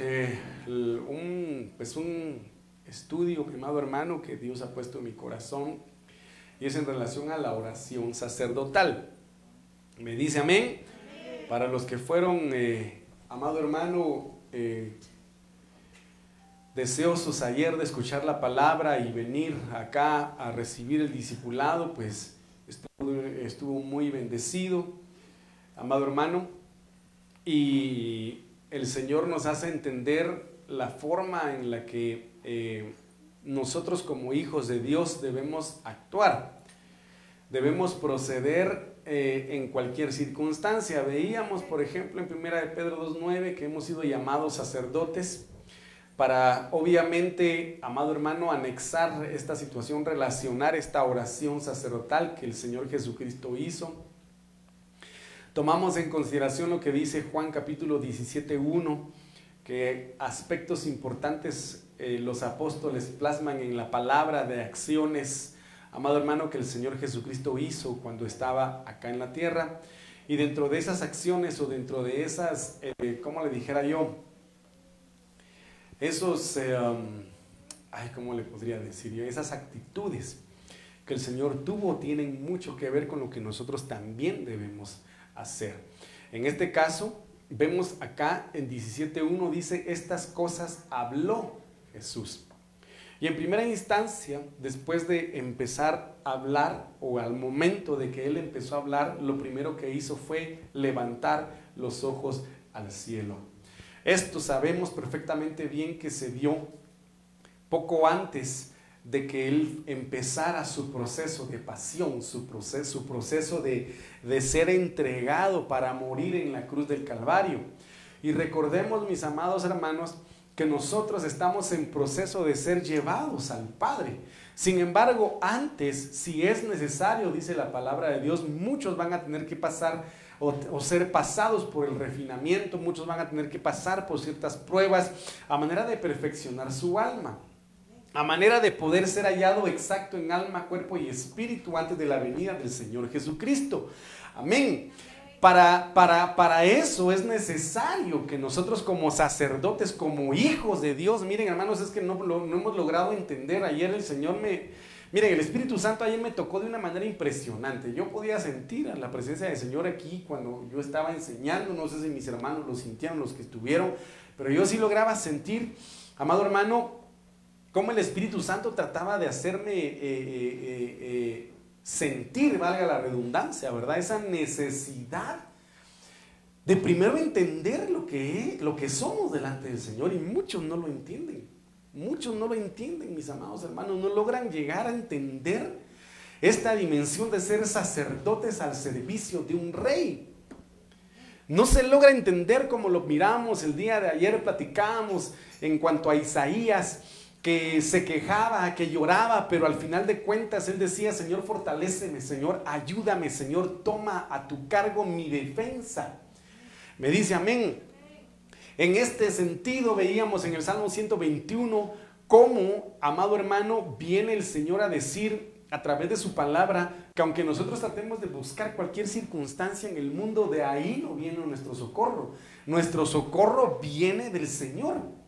eh, un, pues un estudio, amado hermano, que Dios ha puesto en mi corazón y es en relación a la oración sacerdotal. Me dice amén. Para los que fueron, eh, amado hermano, eh, deseosos ayer de escuchar la palabra y venir acá a recibir el discipulado, pues estuvo, muy bendecido, amado hermano, y el Señor nos hace entender la forma en la que eh, nosotros como hijos de Dios debemos actuar, debemos proceder eh, en cualquier circunstancia. Veíamos, por ejemplo, en 1 de Pedro 2.9 que hemos sido llamados sacerdotes para obviamente, amado hermano, anexar esta situación, relacionar esta oración sacerdotal que el Señor Jesucristo hizo. Tomamos en consideración lo que dice Juan capítulo 17.1, que aspectos importantes eh, los apóstoles plasman en la palabra de acciones, amado hermano, que el Señor Jesucristo hizo cuando estaba acá en la tierra. Y dentro de esas acciones o dentro de esas, eh, ¿cómo le dijera yo? esos, eh, um, ay, ¿cómo le podría decir Esas actitudes que el Señor tuvo tienen mucho que ver con lo que nosotros también debemos hacer. En este caso, vemos acá en 17.1 dice, estas cosas habló Jesús. Y en primera instancia, después de empezar a hablar, o al momento de que Él empezó a hablar, lo primero que hizo fue levantar los ojos al cielo. Esto sabemos perfectamente bien que se dio poco antes de que Él empezara su proceso de pasión, su proceso, su proceso de, de ser entregado para morir en la cruz del Calvario. Y recordemos, mis amados hermanos, que nosotros estamos en proceso de ser llevados al Padre. Sin embargo, antes, si es necesario, dice la palabra de Dios, muchos van a tener que pasar o, ser pasados por el refinamiento, muchos van a tener que pasar por ciertas pruebas a manera de perfeccionar su alma, a manera de poder ser hallado exacto en alma, cuerpo y espíritu antes de la venida del Señor Jesucristo. Amén. Para, para, para, eso es necesario que nosotros como sacerdotes, como hijos de Dios, miren hermanos, es que no, no hemos logrado entender. Ayer el Señor me, Miren, el Espíritu Santo ayer me tocó de una manera impresionante. Yo podía sentir la presencia del Señor aquí cuando yo estaba enseñando. No sé si mis hermanos lo sintieron, los que estuvieron, pero yo sí lograba sentir, amado hermano, cómo el Espíritu Santo trataba de hacerme eh, eh, eh, sentir, valga la redundancia, ¿verdad? Esa necesidad de primero entender lo que, lo que somos delante del Señor y muchos no lo entienden. Muchos no lo entienden, mis amados hermanos, no logran llegar a entender esta dimensión de ser sacerdotes al servicio de un rey. No se logra entender como lo miramos el día de ayer, platicábamos en cuanto a Isaías, que se quejaba, que lloraba, pero al final de cuentas él decía, Señor, fortaléceme, Señor, ayúdame, Señor, toma a tu cargo mi defensa. Me dice, amén. En este sentido veíamos en el Salmo 121 cómo, amado hermano, viene el Señor a decir a través de su palabra que aunque nosotros tratemos de buscar cualquier circunstancia en el mundo, de ahí no viene nuestro socorro. Nuestro socorro viene del Señor.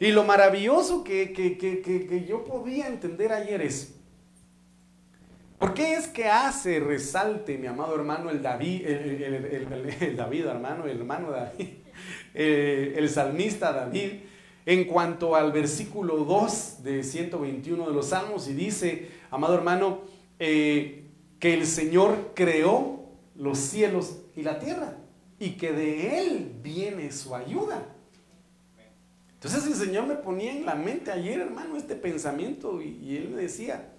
Y lo maravilloso que, yo podía entender ayer es, ¿por qué es que hace resalte, mi amado hermano, el David, el David, hermano, el hermano David? El salmista David en cuanto al versículo 2 de 121 de los Salmos y dice, amado hermano, eh, que el Señor creó los cielos y la tierra y que de Él viene su ayuda. Entonces el Señor me ponía en la mente ayer, hermano, este pensamiento y, Él me decía,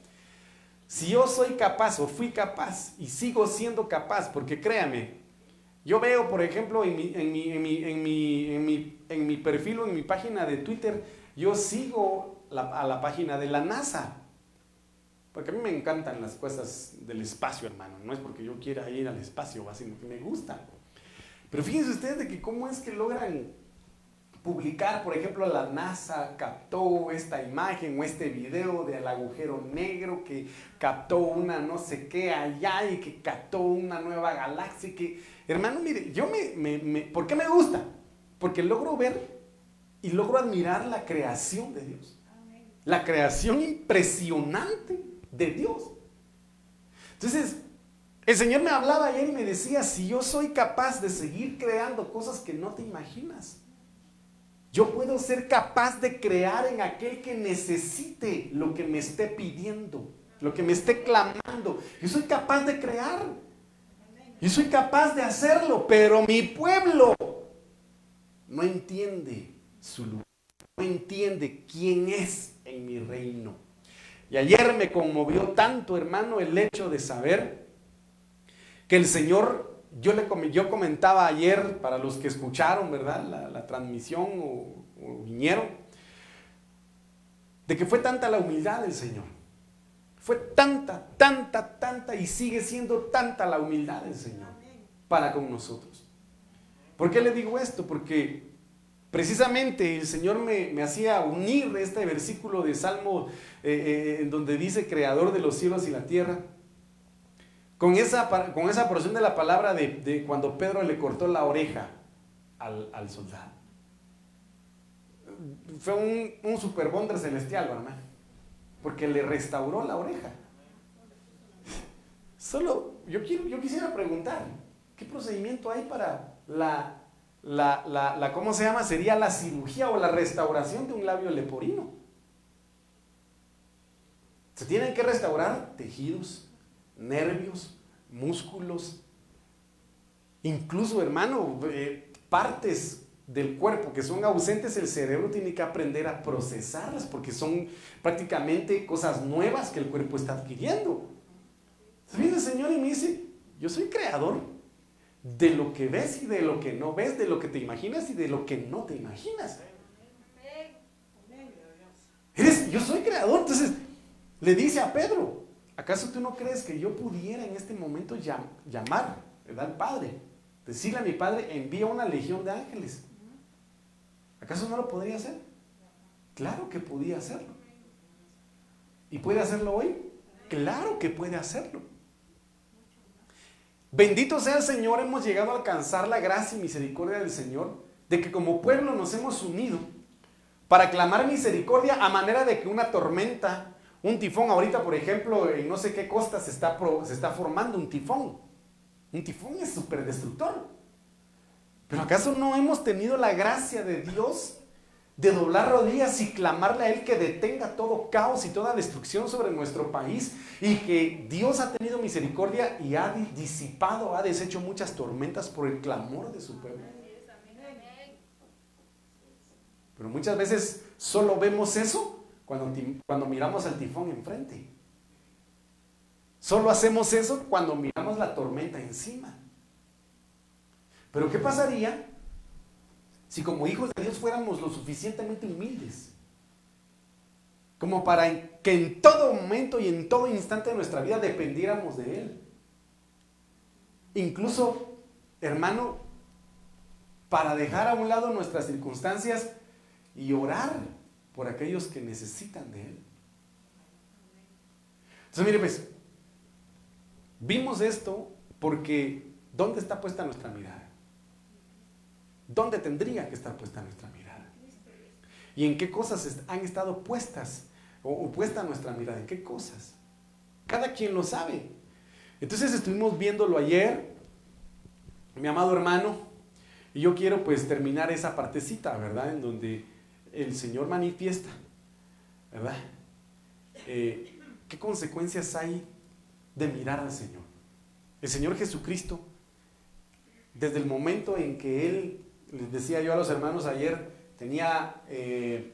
si yo soy capaz o fui capaz y sigo siendo capaz, porque créame, yo veo, por ejemplo, en mi perfil o en mi página de Twitter, yo sigo a la página de la NASA. Porque a mí me encantan las cosas del espacio, hermano. No es porque yo quiera ir al espacio, sino que me gusta. Pero fíjense ustedes de que cómo es que logran publicar, por ejemplo, la NASA captó esta imagen o este video del agujero negro que captó una no sé qué allá y que captó una nueva galaxia que Hermano, mire, yo me, me, ¿por qué me gusta? Porque logro ver y logro admirar la creación de Dios. La creación impresionante de Dios. Entonces, el Señor me hablaba ayer y me decía, si yo soy capaz de seguir creando cosas que no te imaginas, yo puedo ser capaz de crear en aquel que necesite lo que me esté pidiendo, lo que me esté clamando. Yo soy capaz de crear. Yo soy capaz de hacerlo, pero mi pueblo no entiende su lugar, no entiende quién es en mi reino. Y ayer me conmovió tanto, hermano, el hecho de saber que el Señor, yo, le, yo comentaba ayer, para los que escucharon, ¿verdad? La, transmisión o, vinieron, de que fue tanta la humildad del Señor. Fue tanta, tanta, tanta y sigue siendo tanta la humildad del Señor para con nosotros. ¿Por qué le digo esto? Porque precisamente el Señor me, hacía unir este versículo de Salmo eh, eh, en donde dice Creador de los cielos y la tierra con esa, con esa porción de la palabra de, cuando Pedro le cortó la oreja al, soldado. Fue un, un super celestial, ¿verdad? Porque le restauró la oreja. Solo, yo, quiero, yo quisiera preguntar, ¿qué procedimiento hay para la, la, la, ¿cómo se llama? Sería la cirugía o la restauración de un labio leporino. Se tienen que restaurar tejidos, nervios, músculos, incluso, hermano, eh, partes del cuerpo que son ausentes, el cerebro tiene que aprender a procesarlas porque son prácticamente cosas nuevas que el cuerpo está adquiriendo. Viene el Señor y me dice, yo soy creador de lo que ves y de lo que no ves, de lo que te imaginas y de lo que no te imaginas. Eres, yo soy creador, entonces le dice a Pedro, ¿Acaso tú no crees que yo pudiera en este momento llamar, ¿verdad? Al Padre, decirle a mi Padre, envía una legión de ángeles? ¿Acaso no lo podría hacer? Claro que podía hacerlo. ¿Y puede hacerlo hoy? Claro que puede hacerlo. Bendito sea el Señor, hemos llegado a alcanzar la gracia y misericordia del Señor, de que como pueblo nos hemos unido para clamar misericordia a manera de que una tormenta un tifón, ahorita por ejemplo, en no sé qué costa se está, se está formando un tifón. Un tifón es súper destructor. Pero ¿acaso no hemos tenido la gracia de Dios de doblar rodillas y clamarle a Él que detenga todo caos y toda destrucción sobre nuestro país y que Dios ha tenido misericordia y ha disipado, ha deshecho muchas tormentas por el clamor de su pueblo? Pero muchas veces solo vemos eso cuando, miramos al tifón enfrente. Solo hacemos eso cuando miramos la tormenta encima. Pero ¿qué pasaría si como hijos de Dios fuéramos lo suficientemente humildes? Como para que en todo momento y en todo instante de nuestra vida dependiéramos de Él. Incluso, hermano, para dejar a un lado nuestras circunstancias y orar por aquellos que necesitan de Él. Entonces, mire, pues, vimos esto porque ¿dónde está puesta nuestra mirada? ¿Dónde tendría que estar puesta nuestra mirada? ¿Y en qué cosas han estado puestas o, puesta nuestra mirada? ¿En qué cosas? Cada quien lo sabe. Entonces estuvimos viéndolo ayer, mi amado hermano, y yo quiero pues terminar esa partecita, ¿verdad? En donde el Señor manifiesta, ¿verdad? Eh, ¿Qué consecuencias hay de mirar al Señor? El Señor Jesucristo, desde el momento en que Él, les decía yo a los hermanos ayer, tenía eh,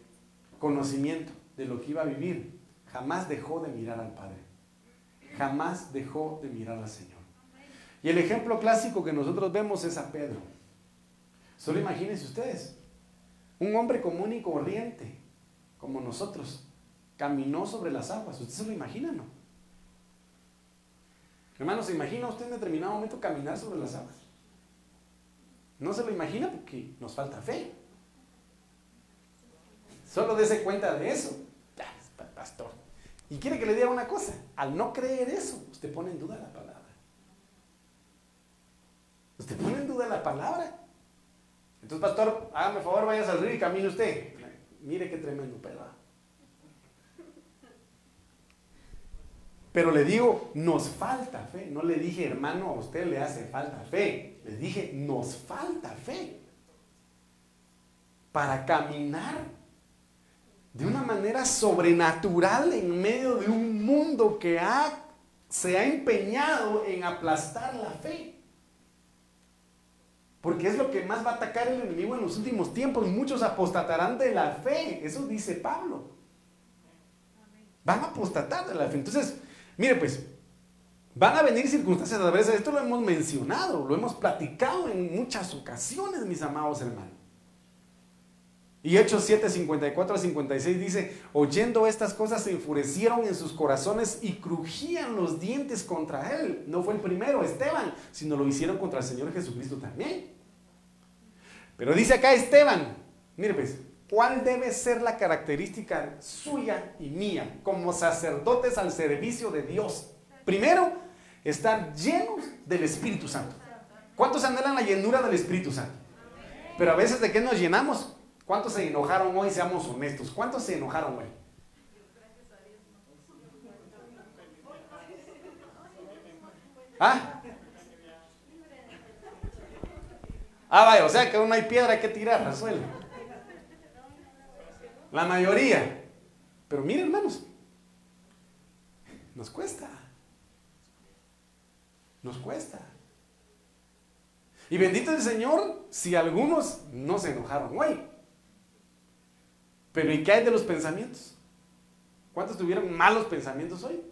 conocimiento de lo que iba a vivir, jamás dejó de mirar al Padre. Jamás dejó de mirar al Señor. Y el ejemplo clásico que nosotros vemos es a Pedro. Solo imagínense ustedes, un hombre común y corriente, como nosotros, caminó sobre las aguas. ¿Usted se lo imagina, no? Hermano, ¿se imagina usted en determinado momento caminar sobre las aguas? No se lo imagina porque nos falta fe. Solo dése cuenta de eso. Pastor. Y quiere que le diga una cosa. Al no creer eso, usted pone en duda la palabra. Usted pone en duda la palabra. Entonces, pastor, hágame favor, vayas al río y camine usted. Mire qué tremendo pedo. Pero le digo, nos falta fe. No le dije, hermano, a usted le hace falta fe. Le dije, nos falta fe para caminar de una manera sobrenatural en medio de un mundo que ha, se ha empeñado en aplastar la fe. Porque es lo que más va a atacar el enemigo en los últimos tiempos. Muchos apostatarán de la fe. Eso dice Pablo. Van a apostatar de la fe. Entonces, mire pues, van a venir circunstancias adversas. Esto lo hemos mencionado, lo hemos platicado en muchas ocasiones, mis amados hermanos. Y Hechos 7, 54 a 56 dice, oyendo estas cosas se enfurecieron en sus corazones y crujían los dientes contra él. No fue el primero, Esteban, sino lo hicieron contra el Señor Jesucristo también. Pero dice acá Esteban, mire pues, ¿cuál debe ser la característica suya y mía como sacerdotes al servicio de Dios? Primero, estar llenos del Espíritu Santo. ¿Cuántos anhelan la llenura del Espíritu Santo? Pero a veces de qué nos llenamos? ¿Cuántos se enojaron hoy? Seamos honestos. ¿Cuántos se enojaron hoy? ¿Ah? Ah, vaya, o sea que aún no hay piedra que tirar al suelo. La mayoría. Pero miren, hermanos, nos cuesta. Nos cuesta. Y bendito el Señor si algunos no se enojaron hoy. Pero ¿y qué hay de los pensamientos? ¿Cuántos tuvieron malos pensamientos hoy?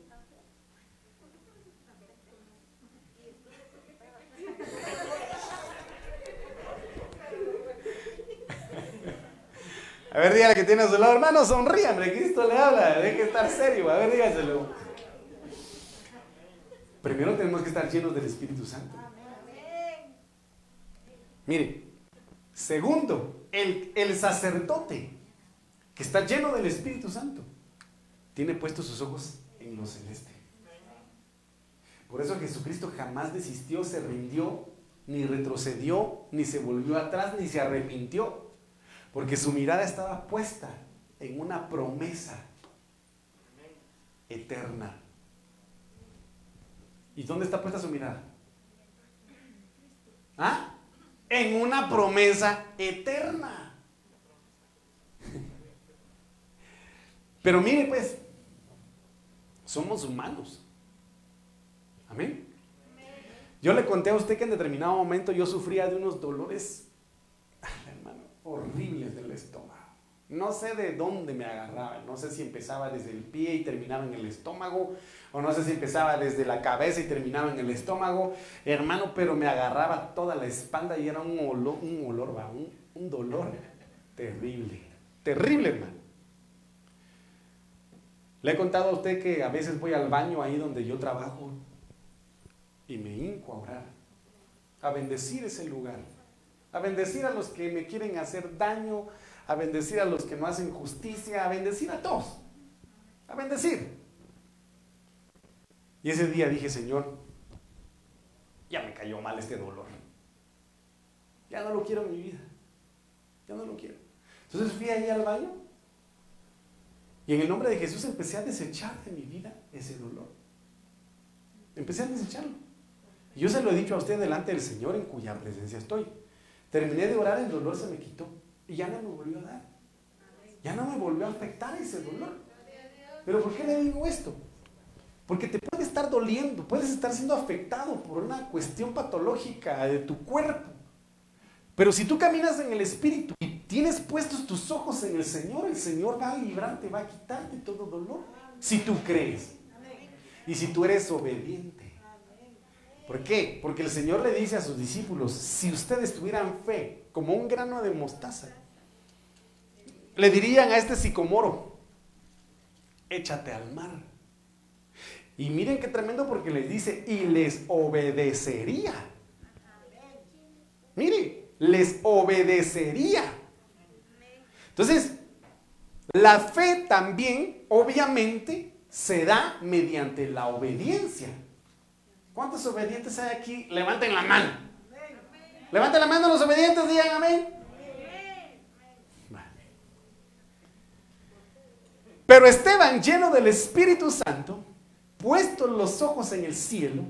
A ver, dígale que tiene a su lado, hermano, sonríe, hombre, Cristo le habla, deje estar serio, a ver, dígaselo. Primero tenemos que estar llenos del Espíritu Santo. Mire, segundo, el, el sacerdote que está lleno del Espíritu Santo, tiene puestos sus ojos en lo celeste. Por eso Jesucristo jamás desistió, se rindió, ni retrocedió, ni se volvió atrás, ni se arrepintió, porque su mirada estaba puesta en una promesa eterna. ¿Y dónde está puesta su mirada? ¿Ah? En una promesa eterna. Pero mire pues, somos humanos. Amén. Yo le conté a usted que en determinado momento yo sufría de unos dolores, horribles del estómago. No sé de dónde me agarraba, no sé si empezaba desde el pie y terminaba en el estómago, o no sé si empezaba desde la cabeza y terminaba en el estómago, hermano, pero me agarraba toda la espalda y era un olor, un olor, un, un dolor terrible, terrible, hermano. Le he contado a usted que a veces voy al baño ahí donde yo trabajo y me hinco a orar, a bendecir ese lugar, a bendecir a los que me quieren hacer daño, a bendecir a los que no hacen justicia, a bendecir a todos, a bendecir. Y ese día dije, Señor, ya me cayó mal este dolor. Ya no lo quiero en mi vida. Ya no lo quiero. Entonces fui ahí al baño y en el nombre de Jesús empecé a desechar de mi vida ese dolor. Empecé a desecharlo. Y yo se lo he dicho a usted delante del Señor en cuya presencia estoy. Terminé de orar, el dolor se me quitó y ya no me volvió a dar. Ya no me volvió a afectar ese dolor. Pero ¿por qué le digo esto? Porque te puede estar doliendo, puedes estar siendo afectado por una cuestión patológica de tu cuerpo. Pero si tú caminas en el Espíritu y tienes puestos tus ojos en el Señor, el Señor va a librarte, va a quitarte todo dolor. Si tú crees. Y si tú eres obediente. ¿Por qué? Porque el Señor le dice a sus discípulos, si ustedes tuvieran fe como un grano de mostaza, le dirían a este sicomoro, échate al mar. Y miren qué tremendo porque les dice, y les obedecería. Mire, les obedecería. Entonces, la fe también, obviamente, se da mediante la obediencia. ¿Cuántos obedientes hay aquí? Levanten la mano. Levanten la mano los obedientes, digan amén. Pero Esteban, lleno del Espíritu Santo, puestos los ojos en el cielo,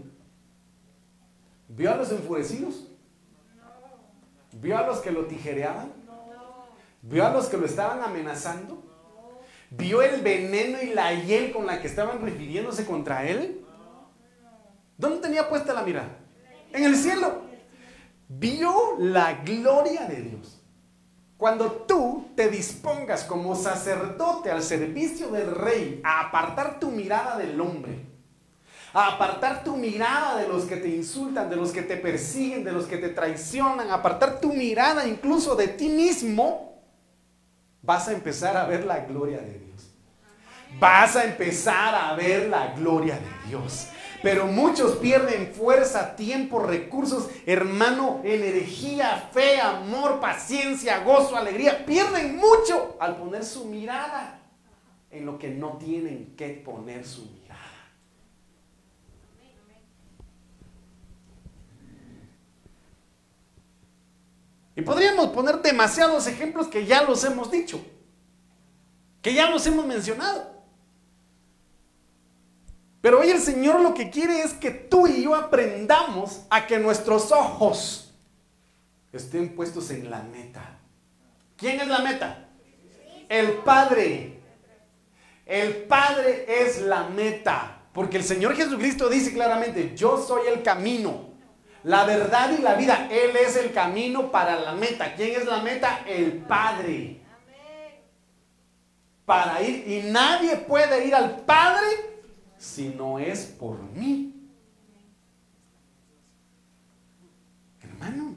vio a los enfurecidos, vio a los que lo tijereaban, vio a los que lo estaban amenazando, vio el veneno y la hiel con la que estaban refiriéndose contra él. ¿Dónde tenía puesta la mirada? En el cielo. Vio la gloria de Dios. Cuando tú te dispongas como sacerdote al servicio del rey a apartar tu mirada del hombre, a apartar tu mirada de los que te insultan, de los que te persiguen, de los que te traicionan, a apartar tu mirada incluso de ti mismo, vas a empezar a ver la gloria de Dios. Vas a empezar a ver la gloria de Dios. Pero muchos pierden fuerza, tiempo, recursos, hermano, energía, fe, amor, paciencia, gozo, alegría. Pierden mucho al poner su mirada en lo que no tienen que poner su mirada. Y podríamos poner demasiados ejemplos que ya los hemos dicho, que ya los hemos mencionado. Pero hoy el Señor lo que quiere es que tú y yo aprendamos a que nuestros ojos estén puestos en la meta. ¿Quién es la meta? El Padre. El Padre es la meta. Porque el Señor Jesucristo dice claramente, yo soy el camino, la verdad y la vida. Él es el camino para la meta. ¿Quién es la meta? El Padre. Para ir, y nadie puede ir al Padre si no es por mí. Hermano,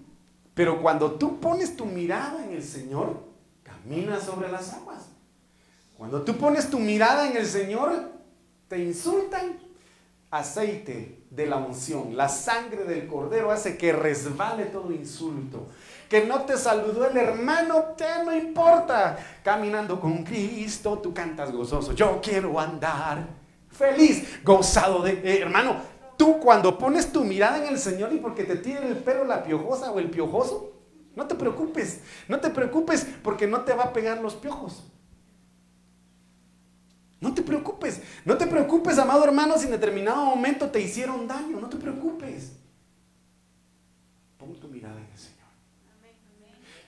pero cuando tú pones tu mirada en el Señor, caminas sobre las aguas. Cuando tú pones tu mirada en el Señor, te insultan. Aceite de la unción, la sangre del cordero hace que resbale todo insulto. Que no te saludó el hermano, te no importa. Caminando con Cristo, tú cantas gozoso. Yo quiero andar feliz, gozado de... Eh, hermano, tú cuando pones tu mirada en el Señor y porque te tiene el pelo la piojosa o el piojoso, no te preocupes, no te preocupes porque no te va a pegar los piojos. No te preocupes, no te preocupes, amado hermano, si en determinado momento te hicieron daño, no te preocupes. Pon tu mirada en el Señor.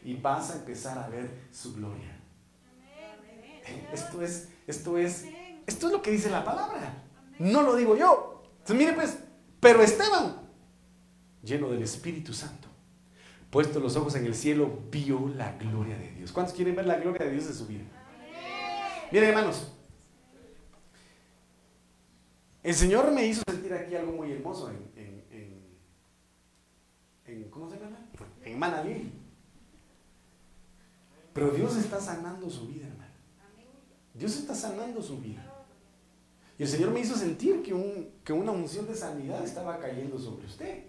Y vas a empezar a ver su gloria. Esto es, esto es esto es lo que dice la palabra. No lo digo yo. Entonces, mire pues, pero Esteban, lleno del Espíritu Santo, puesto los ojos en el cielo, vio la gloria de Dios. ¿Cuántos quieren ver la gloria de Dios en su vida? Miren, hermanos, el Señor me hizo sentir aquí algo muy hermoso en, en, ¿cómo se llama? En Manalí. Pero Dios está sanando su vida, hermano. Dios está sanando su vida. Y el Señor me hizo sentir que, una unción de sanidad estaba cayendo sobre usted.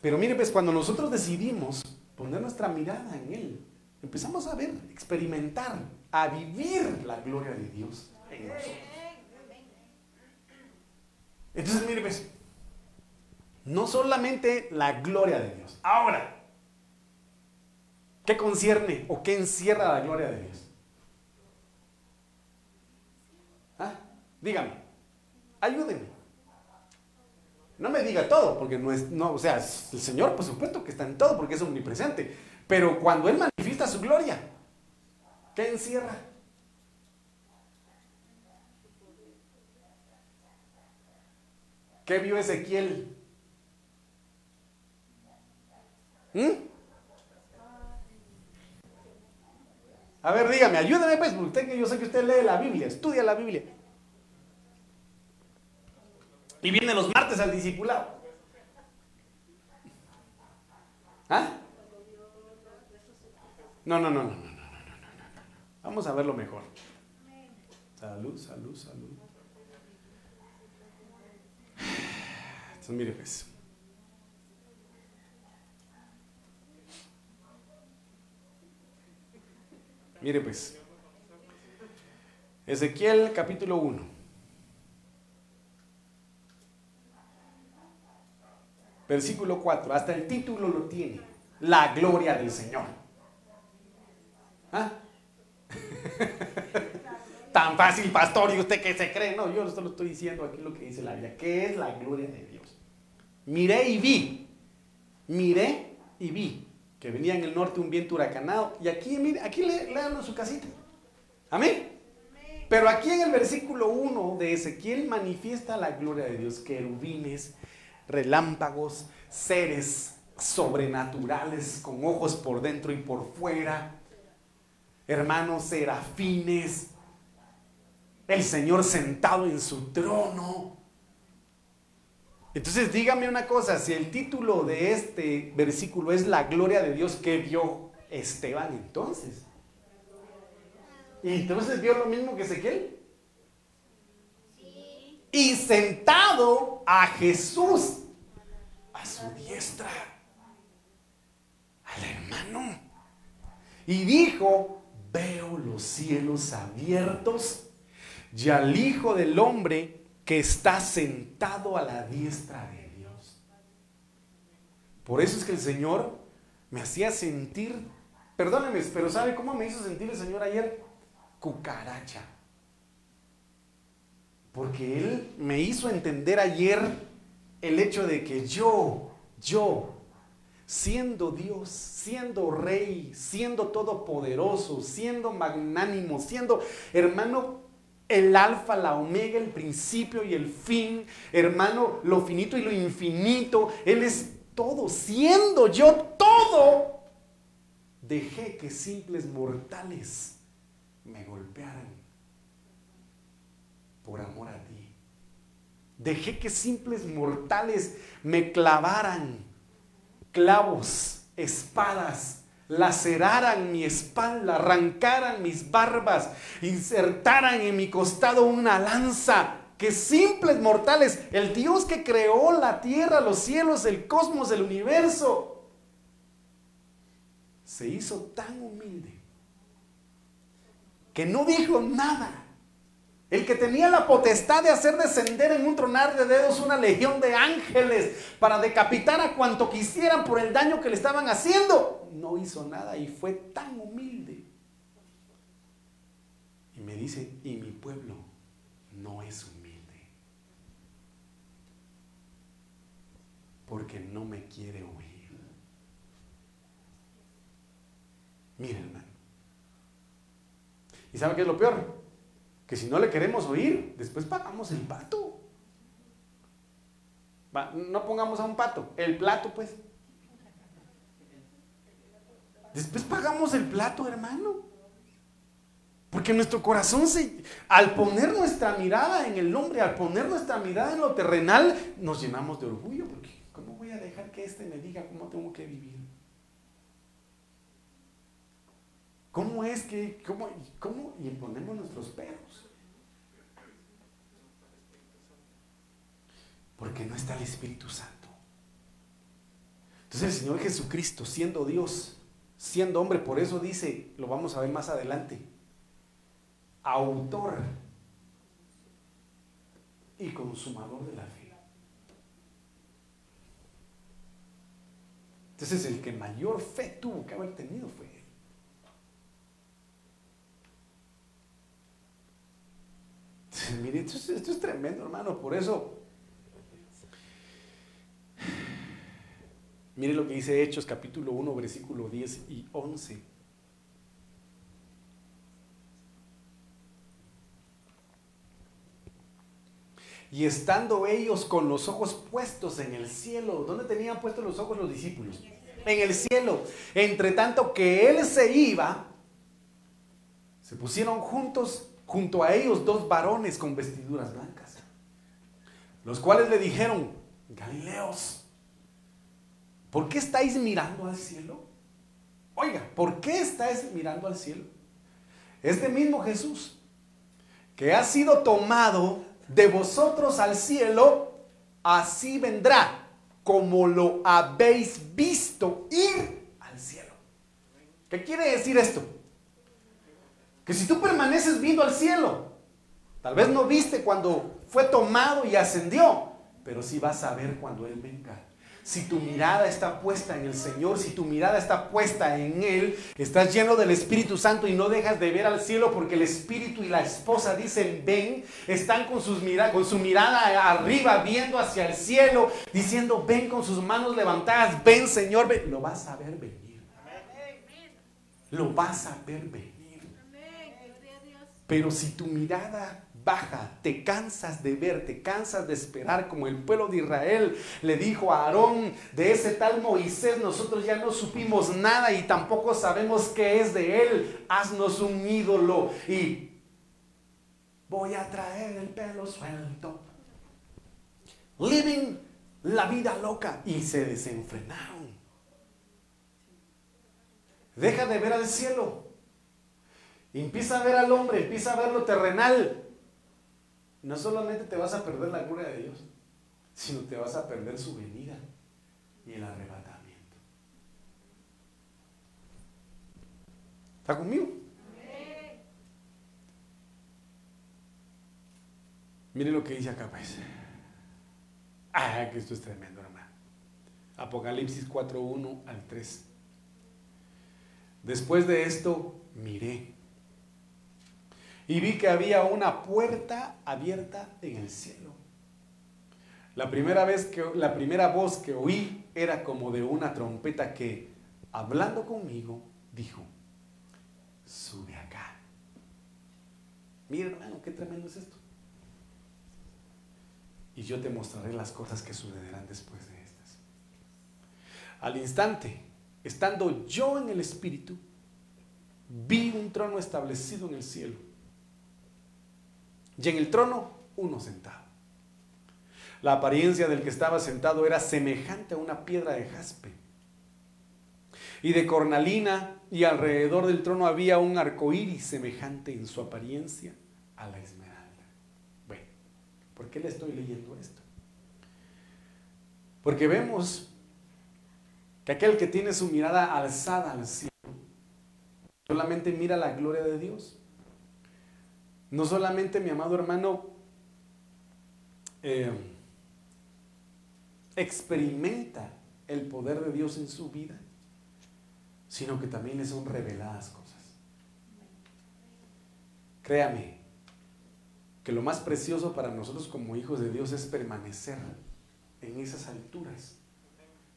Pero mire, pues cuando nosotros decidimos poner nuestra mirada en Él, empezamos a ver, experimentar, a vivir la gloria de Dios en nosotros. Entonces, mire, pues, no solamente la gloria de Dios. Ahora, ¿qué concierne o qué encierra la gloria de Dios? Dígame, ayúdenme. No me diga todo, porque no es, no, o sea, el Señor, por supuesto que está en todo, porque es omnipresente. Pero cuando Él manifiesta su gloria, ¿qué encierra? ¿Qué vio Ezequiel? ¿Mm? A ver, dígame, ayúdeme pues, usted que yo sé que usted lee la Biblia, estudia la Biblia. Y viene los martes al discipulado. ¿Ah? No, no, no, no, no, no, no, no. no. Vamos a verlo mejor. Salud, salud, salud. Entonces, mire, pues. Mire, pues. Ezequiel capítulo 1. Versículo 4, hasta el título lo tiene, la gloria del Señor. ¿Ah? tan fácil, pastor, y usted qué se cree. No, yo solo estoy diciendo aquí lo que dice la Biblia. ¿Qué es la gloria de Dios? Miré y vi. Miré y vi que venía en el norte un viento huracanado. Y aquí, mire, aquí le, lean su casita. Amén. Pero aquí en el versículo 1 de Ezequiel manifiesta la gloria de Dios, querubines, relámpagos, seres sobrenaturales con ojos por dentro y por fuera, hermanos serafines, el Señor sentado en su trono. Entonces dígame una cosa, si el título de este versículo es la gloria de Dios que vio Esteban entonces. Y entonces vio lo mismo que Ezequiel. Y sentado a Jesús a su diestra, al hermano. Y dijo, veo los cielos abiertos y al Hijo del Hombre que está sentado a la diestra de Dios. Por eso es que el Señor me hacía sentir, perdóneme, pero ¿sabe cómo me hizo sentir el Señor ayer? Cucaracha. Porque Él me hizo entender ayer el hecho de que yo, yo, siendo Dios, siendo Rey, siendo todopoderoso, siendo magnánimo, siendo hermano, el alfa, la omega, el principio y el fin, hermano, lo finito y lo infinito. Él es todo, siendo yo todo. Dejé que simples mortales me golpearan por amor a ti. Dejé que simples mortales me clavaran clavos, espadas, laceraran mi espalda, arrancaran mis barbas, insertaran en mi costado una lanza, que simples mortales, el Dios que creó la tierra, los cielos, el cosmos, el universo, se hizo tan humilde que no dijo nada el que tenía la potestad de hacer descender en un tronar de dedos una legión de ángeles para decapitar a cuanto quisieran por el daño que le estaban haciendo, no hizo nada y fue tan humilde. Y me dice, y mi pueblo no es humilde. Porque no me quiere oír. Miren, hermano. ¿Y sabe qué es lo peor? Que si no le queremos oír, después pagamos el pato. no pongamos a un pato, el plato pues. Después pagamos el plato, hermano. Porque nuestro corazón se, al poner nuestra mirada en el hombre, al poner nuestra mirada en lo terrenal, nos llenamos de orgullo. Porque ¿cómo voy a dejar que éste me diga cómo tengo que vivir? ¿Cómo es que, cómo, cómo y ponemos nuestros perros? Porque no está el Espíritu Santo. Entonces el Señor Jesucristo, siendo Dios, siendo hombre, por eso dice, lo vamos a ver más adelante, autor y consumador de la fe. Entonces el que mayor fe tuvo que haber tenido fue Mire, esto es, tremendo, hermano. Por eso, mire lo que dice Hechos capítulo 1, versículo 10 y 11. Y estando ellos con los ojos puestos en el cielo, ¿dónde tenían puestos los ojos los discípulos? En el cielo. Entre tanto que él se iba, se pusieron juntos junto a ellos dos varones con vestiduras blancas, los cuales le dijeron, Galileos, ¿por qué estáis mirando al cielo? Oiga, ¿por qué estáis mirando al cielo? Este mismo Jesús, que ha sido tomado de vosotros al cielo, así vendrá como lo habéis visto ir al cielo. ¿Qué quiere decir esto? Que si tú permaneces viendo al cielo, tal vez no viste cuando fue tomado y ascendió, pero sí vas a ver cuando Él venga. Si tu mirada está puesta en el Señor, si tu mirada está puesta en Él, estás lleno del Espíritu Santo y no dejas de ver al cielo porque el Espíritu y la esposa dicen ven, están con, sus con su mirada arriba viendo hacia el cielo, diciendo ven con sus manos levantadas, ven Señor, ven. lo vas a ver venir. Lo vas a ver venir. Pero si tu mirada baja, te cansas de ver, te cansas de esperar, como el pueblo de Israel le dijo a Aarón, de ese tal Moisés nosotros ya no supimos nada y tampoco sabemos qué es de él, haznos un ídolo y voy a traer el pelo suelto. Living la vida loca y se desenfrenaron. Deja de ver al cielo. Empieza a ver al hombre, empieza a ver lo terrenal no solamente te vas a perder la gloria de Dios, sino te vas a perder su venida y el arrebatamiento. ¿Está conmigo? Mire lo que dice acá, pues. Ah, que esto es tremendo, hermano. Apocalipsis 4.1 al 3. Después de esto, miré y vi que había una puerta abierta en el cielo. La primera vez que la primera voz que oí era como de una trompeta que hablando conmigo dijo: "Sube acá." Mira, hermano, qué tremendo es esto. Y yo te mostraré las cosas que sucederán después de estas. Al instante, estando yo en el espíritu, vi un trono establecido en el cielo y en el trono uno sentado. La apariencia del que estaba sentado era semejante a una piedra de jaspe y de cornalina, y alrededor del trono había un arco iris semejante en su apariencia a la esmeralda. Bueno, ¿por qué le estoy leyendo esto? Porque vemos que aquel que tiene su mirada alzada al cielo solamente mira la gloria de Dios. No solamente, mi amado hermano, eh, experimenta el poder de Dios en su vida, sino que también le son reveladas cosas. Créame que lo más precioso para nosotros como hijos de Dios es permanecer en esas alturas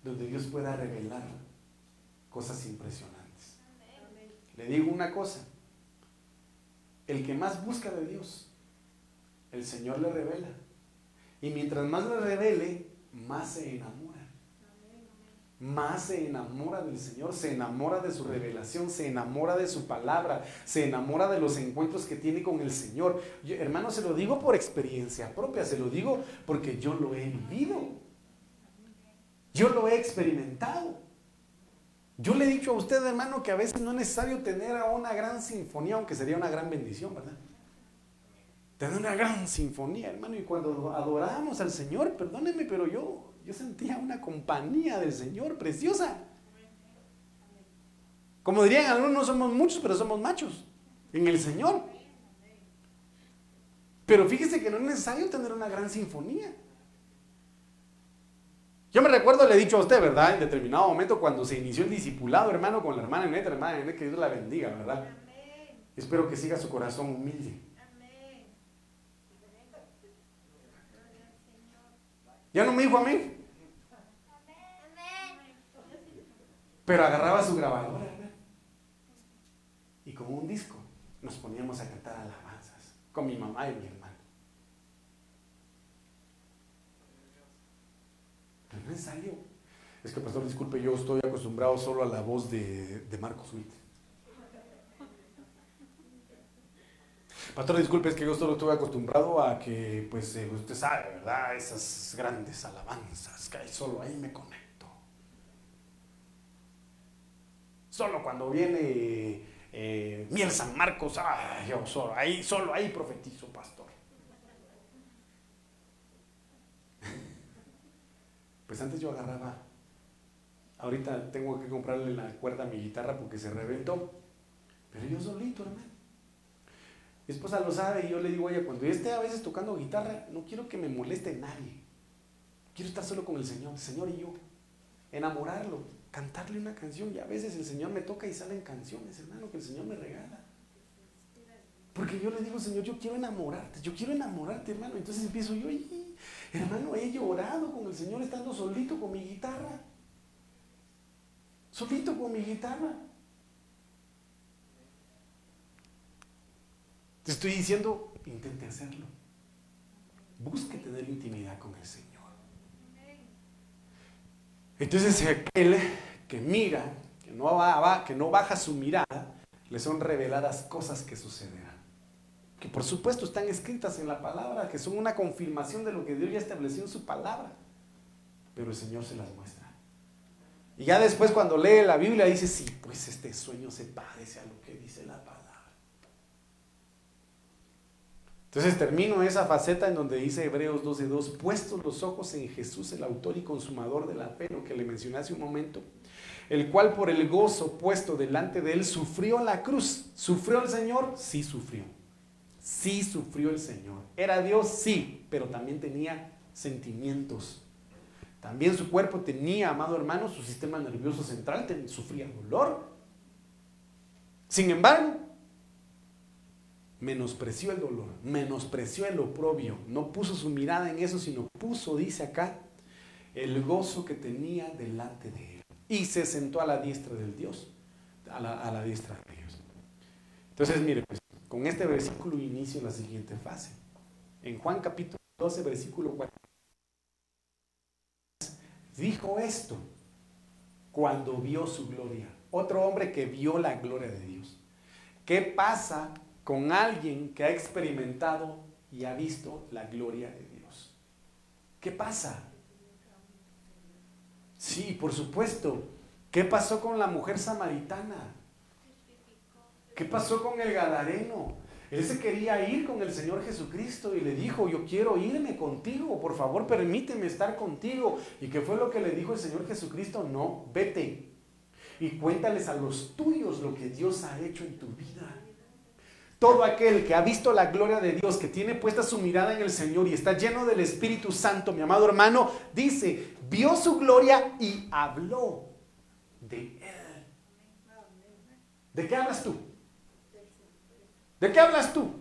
donde Dios pueda revelar cosas impresionantes. Le digo una cosa, el que más busca de Dios, el Señor le revela. Y mientras más le revele, más se enamora. Más se enamora del Señor, se enamora de su revelación, se enamora de su palabra, se enamora de los encuentros que tiene con el Señor. hermano, se lo digo por experiencia propia, se lo digo porque yo lo he vivido. Yo lo he experimentado. Yo le he dicho a usted, hermano, que a veces no es necesario tener una gran sinfonía, aunque sería una gran bendición, ¿verdad? Tener una gran sinfonía, hermano. Y cuando adorábamos al Señor, perdónenme, pero yo, yo sentía una compañía del Señor preciosa. Como dirían algunos, no somos muchos, pero somos machos en el Señor. Pero fíjese que no es necesario tener una gran sinfonía. Yo me recuerdo, le he dicho a usted, ¿verdad? En determinado momento, cuando se inició el discipulado, hermano, con la hermana Neta, hermana Neta, que Dios la bendiga, ¿verdad? Espero que siga su corazón humilde. ¿Ya no me dijo amén? Pero agarraba su grabadora, ¿verdad? Y como un disco, nos poníamos a cantar alabanzas con mi mamá y mi hermano. No es necesario. Es que, pastor, disculpe, yo estoy acostumbrado solo a la voz de, de Marcos Witt. Pastor, disculpe, es que yo solo estoy acostumbrado a que, pues, eh, usted sabe, ¿verdad? Esas grandes alabanzas que hay, solo ahí me conecto. Solo cuando viene eh, Miel San Marcos, ah, yo solo ahí, solo ahí profetizo, pastor. Pues antes yo agarraba, ahorita tengo que comprarle la cuerda a mi guitarra porque se reventó, pero yo solito, hermano. Mi esposa lo sabe y yo le digo, oye, cuando yo esté a veces tocando guitarra, no quiero que me moleste nadie. Quiero estar solo con el Señor, el Señor y yo. enamorarlo, cantarle una canción. Y a veces el Señor me toca y salen canciones, hermano, que el Señor me regala. Porque yo le digo, Señor, yo quiero enamorarte, yo quiero enamorarte, hermano. Entonces empiezo yo, hermano, he llorado con el Señor estando solito con mi guitarra. Solito con mi guitarra. Te estoy diciendo, intente hacerlo. Busque tener intimidad con el Señor. Entonces aquel que mira, que no, que no baja su mirada, le son reveladas cosas que sucederán. Que por supuesto están escritas en la palabra, que son una confirmación de lo que Dios ya estableció en su palabra. Pero el Señor se las muestra. Y ya después cuando lee la Biblia dice, sí, pues este sueño se parece a lo que dice la palabra. Entonces termino esa faceta en donde dice Hebreos 12.2, puestos los ojos en Jesús, el autor y consumador de la fe, lo que le mencioné hace un momento, el cual por el gozo puesto delante de él sufrió la cruz. ¿Sufrió el Señor? Sí sufrió. Sí sufrió el Señor. ¿Era Dios? Sí, pero también tenía sentimientos. También su cuerpo tenía, amado hermano, su sistema nervioso central sufría dolor. Sin embargo, menospreció el dolor, menospreció el oprobio, no puso su mirada en eso, sino puso, dice acá, el gozo que tenía delante de él. Y se sentó a la diestra del Dios, a la, diestra de Dios. Entonces, mire, pues, con este versículo inicio la siguiente fase. En Juan capítulo 12, versículo 4, dijo esto cuando vio su gloria. Otro hombre que vio la gloria de Dios. ¿Qué pasa con alguien que ha experimentado y ha visto la gloria de Dios. ¿Qué pasa? Sí, por supuesto. ¿Qué pasó con la mujer samaritana? ¿Qué pasó con el gadareno? Él se quería ir con el Señor Jesucristo y le dijo, yo quiero irme contigo, por favor permíteme estar contigo. ¿Y qué fue lo que le dijo el Señor Jesucristo? No, vete y cuéntales a los tuyos lo que Dios ha hecho en tu vida. Todo aquel que ha visto la gloria de Dios, que tiene puesta su mirada en el Señor y está lleno del Espíritu Santo, mi amado hermano, dice, vio su gloria y habló de Él. ¿De qué hablas tú? ¿De qué hablas tú?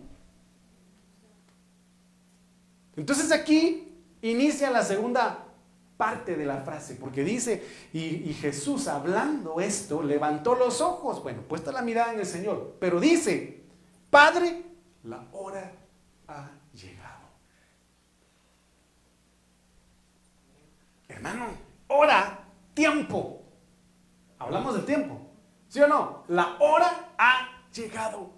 Entonces aquí inicia la segunda parte de la frase, porque dice, y, Jesús hablando esto, levantó los ojos, bueno, puesta la mirada en el Señor, pero dice, Padre, la hora ha llegado. Hermano, hora, tiempo. Hablamos del tiempo. ¿Sí o no? La hora ha llegado.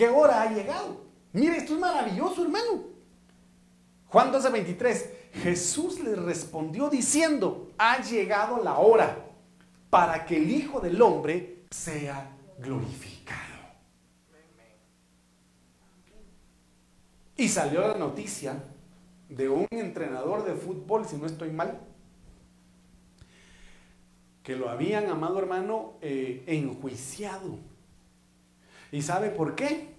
¿Qué hora ha llegado? Mire, esto es maravilloso, hermano. Juan 12, 23. Jesús le respondió diciendo, ha llegado la hora para que el Hijo del Hombre sea glorificado. Y salió la noticia de un entrenador de fútbol, si no estoy mal, que lo habían, amado hermano, eh, enjuiciado. ¿Y sabe por qué?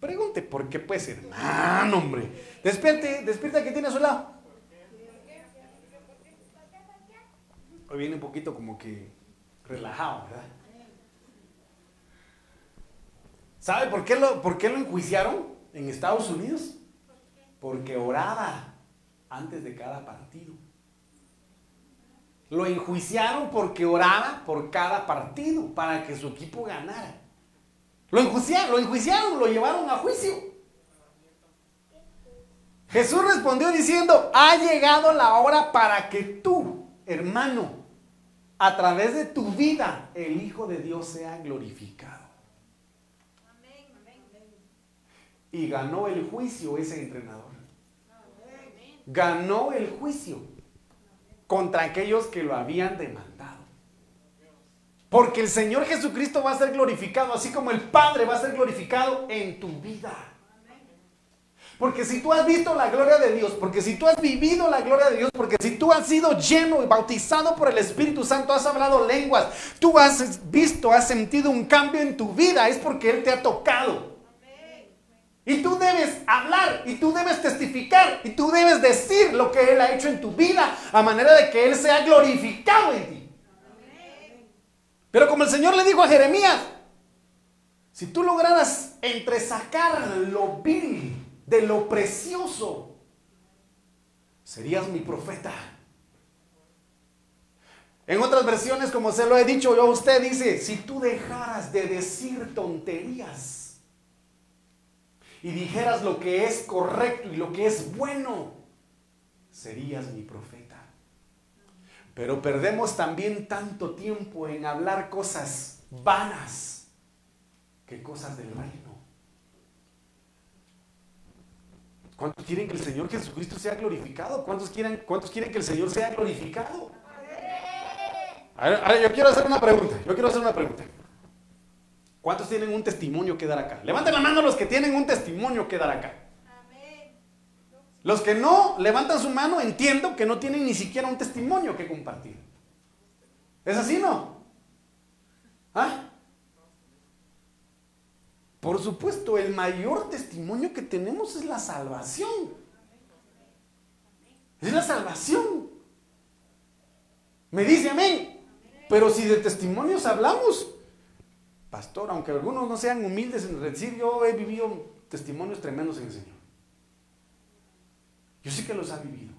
Pregunte, ¿por qué pues, hermano, hombre? Despierte, despierta que tiene a su lado. Hoy viene un poquito como que relajado, ¿verdad? ¿Sabe por qué lo, por qué lo enjuiciaron? en Estados Unidos? Porque oraba antes de cada partido. Lo enjuiciaron porque oraba por cada partido para que su equipo ganara. Lo enjuiciaron, lo enjuiciaron, lo llevaron a juicio. Jesús respondió diciendo, ha llegado la hora para que tú, hermano, a través de tu vida, el Hijo de Dios sea glorificado. Y ganó el juicio ese entrenador. Ganó el juicio contra aquellos que lo habían demandado. Porque el Señor Jesucristo va a ser glorificado, así como el Padre va a ser glorificado en tu vida. Porque si tú has visto la gloria de Dios, porque si tú has vivido la gloria de Dios, porque si tú has sido lleno y bautizado por el Espíritu Santo, has hablado lenguas, tú has visto, has sentido un cambio en tu vida, es porque Él te ha tocado. Y tú debes hablar, y tú debes testificar, y tú debes decir lo que Él ha hecho en tu vida, a manera de que Él sea glorificado en ti. Pero como el Señor le dijo a Jeremías, si tú lograras entresacar lo vil de lo precioso, serías mi profeta. En otras versiones, como se lo he dicho yo a usted, dice, si tú dejaras de decir tonterías y dijeras lo que es correcto y lo que es bueno, serías mi profeta. Pero perdemos también tanto tiempo en hablar cosas vanas que cosas del reino. ¿Cuántos quieren que el Señor Jesucristo sea glorificado? ¿Cuántos quieren, cuántos quieren que el Señor sea glorificado? Ahora, yo quiero hacer una pregunta. Yo quiero hacer una pregunta. ¿Cuántos tienen un testimonio que dar acá? Levanten la mano los que tienen un testimonio que dar acá. Los que no levantan su mano, entiendo que no tienen ni siquiera un testimonio que compartir. ¿Es así, no? ¿Ah? Por supuesto, el mayor testimonio que tenemos es la salvación. Es la salvación. Me dice amén. Pero si de testimonios hablamos, pastor, aunque algunos no sean humildes en decir, yo he vivido testimonios tremendos en el Señor. Yo sé que los ha vivido.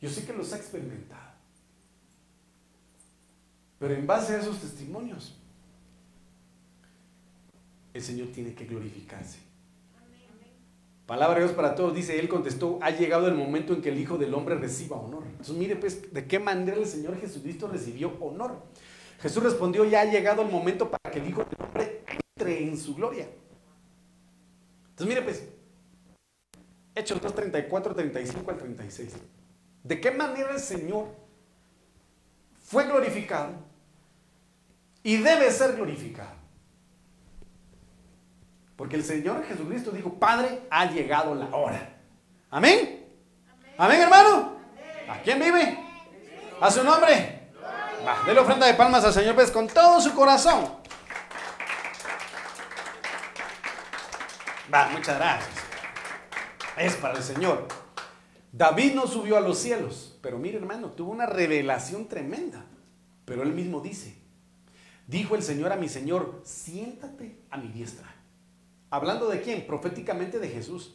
Yo sé que los ha experimentado. Pero en base a esos testimonios, el Señor tiene que glorificarse. Palabra de Dios para todos, dice, él contestó, ha llegado el momento en que el Hijo del Hombre reciba honor. Entonces mire pues de qué manera el Señor Jesucristo recibió honor. Jesús respondió, ya ha llegado el momento para que el Hijo del Hombre entre en su gloria. Entonces mire pues, Hechos 2, 34, 35 al 36. ¿De qué manera el Señor fue glorificado y debe ser glorificado? Porque el Señor Jesucristo dijo, Padre, ha llegado la hora. Amén. Amén, hermano. ¿A quién vive? A su nombre. Va, déle ofrenda de palmas al Señor, pues con todo su corazón. Va, muchas gracias es para el Señor. David no subió a los cielos, pero mire hermano, tuvo una revelación tremenda. Pero él mismo dice, dijo el Señor a mi Señor, siéntate a mi diestra. Hablando de quién? Proféticamente de Jesús.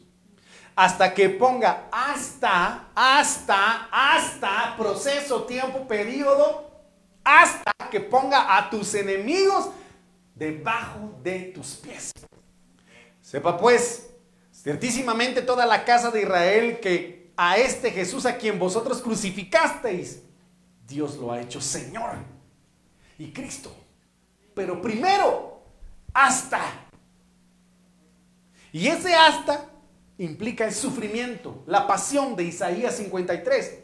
Hasta que ponga hasta, hasta, hasta, proceso, tiempo, periodo, hasta que ponga a tus enemigos debajo de tus pies. Sepa pues Ciertísimamente toda la casa de Israel que a este Jesús a quien vosotros crucificasteis, Dios lo ha hecho Señor y Cristo. Pero primero, hasta. Y ese hasta implica el sufrimiento, la pasión de Isaías 53.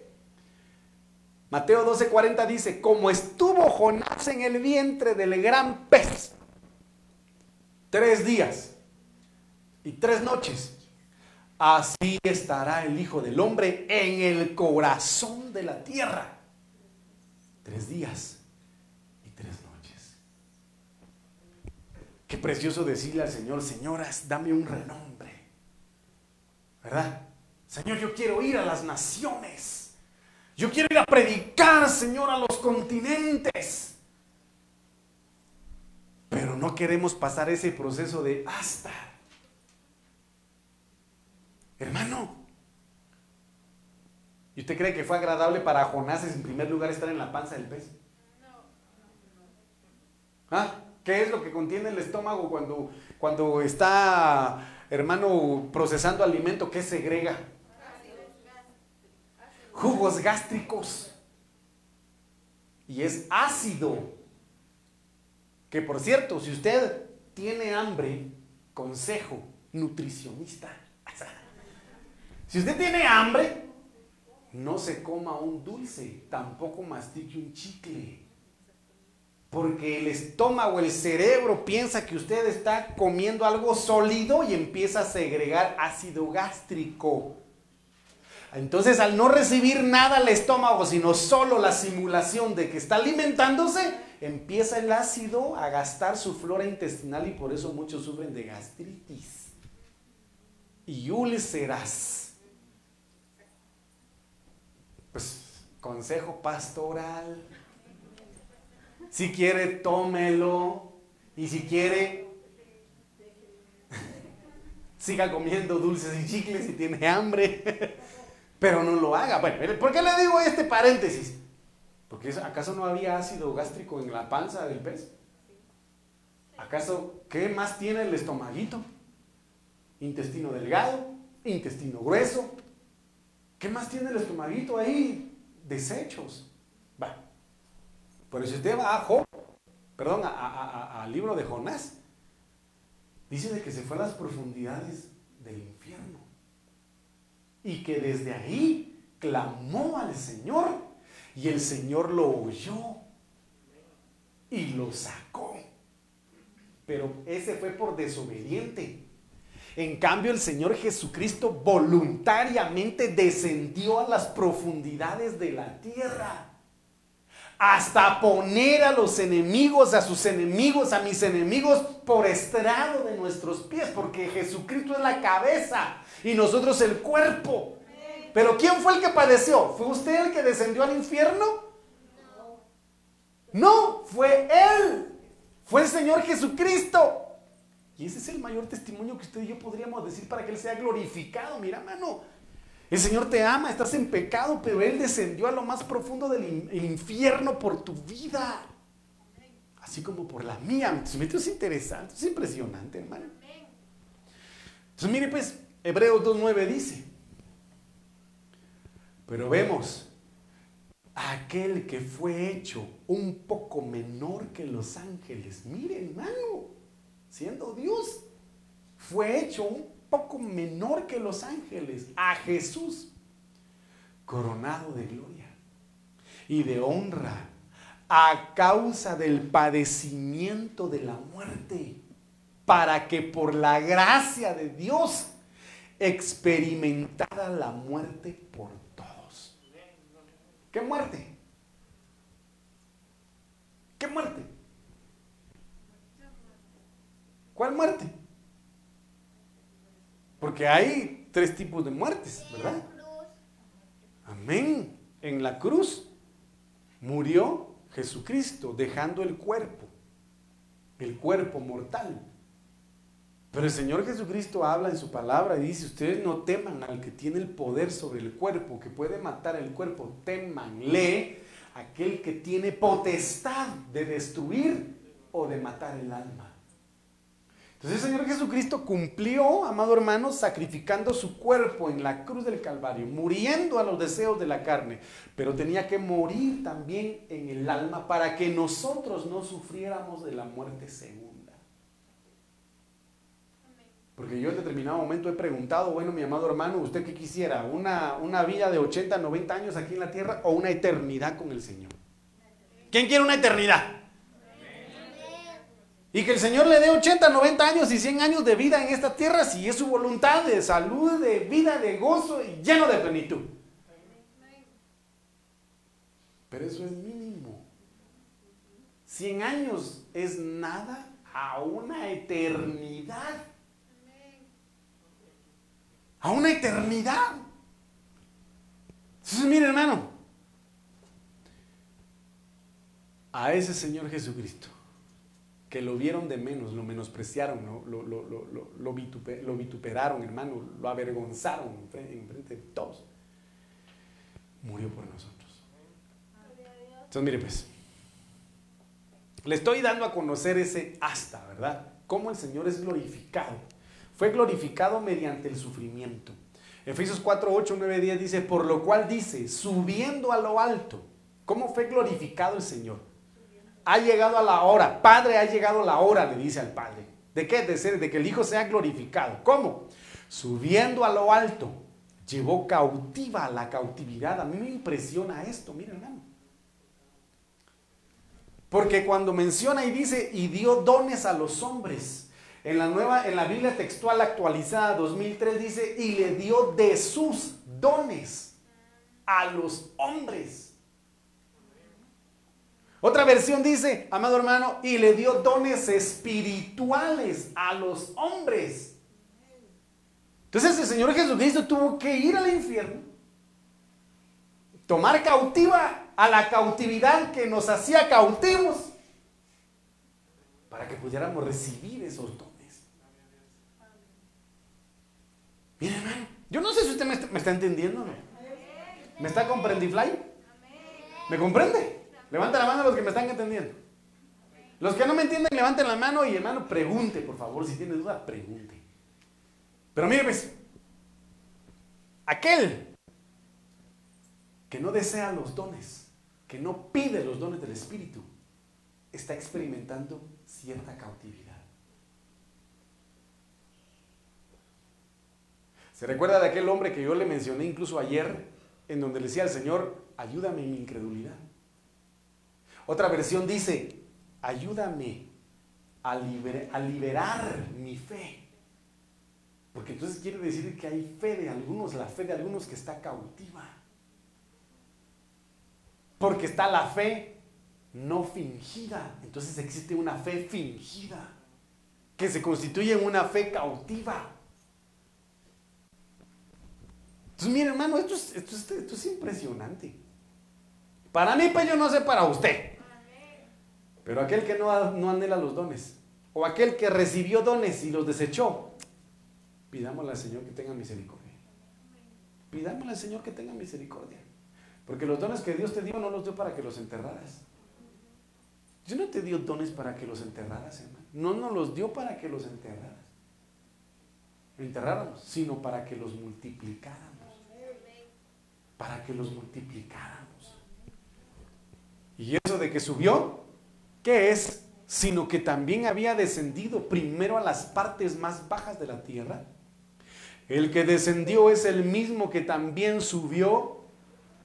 Mateo 12:40 dice, como estuvo Jonás en el vientre del gran pez, tres días y tres noches. Así estará el Hijo del Hombre en el corazón de la tierra. Tres días y tres noches. Qué precioso decirle al Señor, señoras, dame un renombre. ¿Verdad? Señor, yo quiero ir a las naciones. Yo quiero ir a predicar, Señor, a los continentes. Pero no queremos pasar ese proceso de hasta Hermano, ¿y usted cree que fue agradable para Jonás en primer lugar estar en la panza del pez? ¿Ah? ¿Qué es lo que contiene el estómago cuando, cuando está, hermano, procesando alimento? ¿Qué segrega? Jugos gástricos. Y es ácido. Que por cierto, si usted tiene hambre, consejo, nutricionista. Si usted tiene hambre, no se coma un dulce, tampoco mastique un chicle. Porque el estómago, el cerebro piensa que usted está comiendo algo sólido y empieza a segregar ácido gástrico. Entonces, al no recibir nada al estómago, sino solo la simulación de que está alimentándose, empieza el ácido a gastar su flora intestinal y por eso muchos sufren de gastritis. y úlceras. Pues consejo pastoral. Si quiere, tómelo. Y si quiere, siga comiendo dulces y chicles si tiene hambre. Pero no lo haga. Bueno, ¿por qué le digo este paréntesis? Porque ¿acaso no había ácido gástrico en la panza del pez? ¿Acaso qué más tiene el estomaguito? Intestino delgado, intestino grueso. ¿Qué más tiene el estomaguito ahí? Desechos. Va. Pero si usted va a Job, perdón, al libro de Jonás, dice de que se fue a las profundidades del infierno. Y que desde ahí clamó al Señor y el Señor lo oyó y lo sacó. Pero ese fue por desobediente. En cambio, el Señor Jesucristo voluntariamente descendió a las profundidades de la tierra. Hasta poner a los enemigos, a sus enemigos, a mis enemigos por estrado de nuestros pies. Porque Jesucristo es la cabeza y nosotros el cuerpo. Pero ¿quién fue el que padeció? ¿Fue usted el que descendió al infierno? No, fue Él. Fue el Señor Jesucristo. Y ese es el mayor testimonio que usted y yo podríamos decir para que Él sea glorificado. Mira, mano, el Señor te ama, estás en pecado, pero Él descendió a lo más profundo del infierno por tu vida. Así como por la mía. Esto es interesante, es impresionante, hermano. Entonces, mire, pues, Hebreos 2.9 dice, pero vemos aquel que fue hecho un poco menor que los ángeles. Mire, hermano, siendo Dios, fue hecho un poco menor que los ángeles, a Jesús, coronado de gloria y de honra a causa del padecimiento de la muerte, para que por la gracia de Dios experimentara la muerte por todos. ¿Qué muerte? ¿Qué muerte? ¿Cuál muerte? Porque hay tres tipos de muertes, ¿verdad? Amén. En la cruz murió Jesucristo dejando el cuerpo, el cuerpo mortal. Pero el Señor Jesucristo habla en su palabra y dice, ustedes no teman al que tiene el poder sobre el cuerpo, que puede matar el cuerpo, temanle aquel que tiene potestad de destruir o de matar el alma. Entonces el Señor Jesucristo cumplió, amado hermano, sacrificando su cuerpo en la cruz del Calvario, muriendo a los deseos de la carne, pero tenía que morir también en el alma para que nosotros no sufriéramos de la muerte segunda. Porque yo en determinado momento he preguntado, bueno, mi amado hermano, ¿usted qué quisiera? ¿Una, una vida de 80, 90 años aquí en la tierra o una eternidad con el Señor? ¿Quién quiere una eternidad? Y que el Señor le dé 80, 90 años y 100 años de vida en esta tierra si es su voluntad de salud, de vida, de gozo y lleno de plenitud. Pero eso es mínimo. 100 años es nada a una eternidad. A una eternidad. Entonces, mire hermano, a ese Señor Jesucristo que lo vieron de menos, lo menospreciaron, lo, vituperaron, hermano, lo avergonzaron en frente de todos. Murió por nosotros. Entonces, mire pues, le estoy dando a conocer ese hasta, ¿verdad? Cómo el Señor es glorificado. Fue glorificado mediante el sufrimiento. Efesios 4, 8, 9, 10 dice, por lo cual dice, subiendo a lo alto. ¿Cómo fue glorificado el Señor? Ha llegado a la hora. Padre, ha llegado la hora, le dice al Padre. ¿De qué? De, ser, de que el Hijo sea glorificado. ¿Cómo? Subiendo a lo alto, llevó cautiva la cautividad. A mí me impresiona esto, miren hermano. Porque cuando menciona y dice, y dio dones a los hombres, en la nueva, en la Biblia textual actualizada 2003 dice, y le dio de sus dones a los hombres. Otra versión dice, amado hermano, y le dio dones espirituales a los hombres. Entonces el Señor Jesucristo tuvo que ir al infierno, tomar cautiva a la cautividad que nos hacía cautivos, para que pudiéramos recibir esos dones. Mire, hermano, yo no sé si usted me está, entendiendo, ¿no? ¿Me está comprendiendo? ¿Me comprende? Levanta la mano los que me están entendiendo. Los que no me entienden, levanten la mano y hermano, pregunte, por favor, si tiene duda, pregunte. Pero mire, pues, aquel que no desea los dones, que no pide los dones del Espíritu, está experimentando cierta cautividad. ¿Se recuerda de aquel hombre que yo le mencioné incluso ayer, en donde le decía al Señor, ayúdame en mi incredulidad? Otra versión dice, ayúdame a, liberar mi fe. Porque entonces quiere decir que hay fe de algunos, la fe de algunos que está cautiva. Porque está la fe no fingida. Entonces existe una fe fingida que se constituye en una fe cautiva. Entonces, mire hermano, esto es, esto, es, impresionante. Para mí, pues yo no sé para usted. Pero aquel que no, no anhela los dones, o aquel que recibió dones y los desechó, pidámosle al Señor que tenga misericordia. Pidámosle al Señor que tenga misericordia. Porque los dones que Dios te dio no los dio para que los enterraras. Dios no te dio dones para que los enterraras, hermano. No nos los dio para que los enterraras. Enterráramos, sino para que los multiplicáramos para que los multiplicáramos. Y eso de que subió, ¿qué es? Sino que también había descendido primero a las partes más bajas de la tierra. El que descendió es el mismo que también subió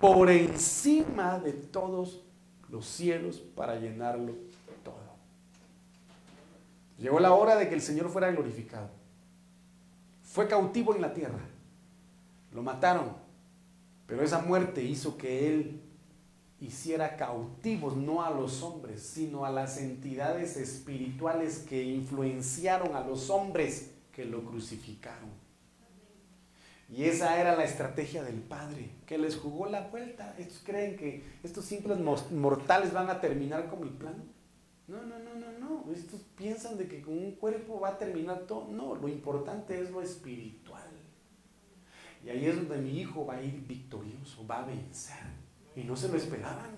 por encima de todos los cielos para llenarlo todo. Llegó la hora de que el Señor fuera glorificado. Fue cautivo en la tierra. Lo mataron, pero esa muerte hizo que él hiciera cautivos no a los hombres, sino a las entidades espirituales que influenciaron a los hombres que lo crucificaron. Y esa era la estrategia del Padre, que les jugó la vuelta. Estos creen que estos simples mortales van a terminar con mi plan. No, no, no, no, no. Estos piensan de que con un cuerpo va a terminar todo. No, lo importante es lo espiritual. Y ahí es donde mi hijo va a ir victorioso, va a vencer. Y no se lo esperaban.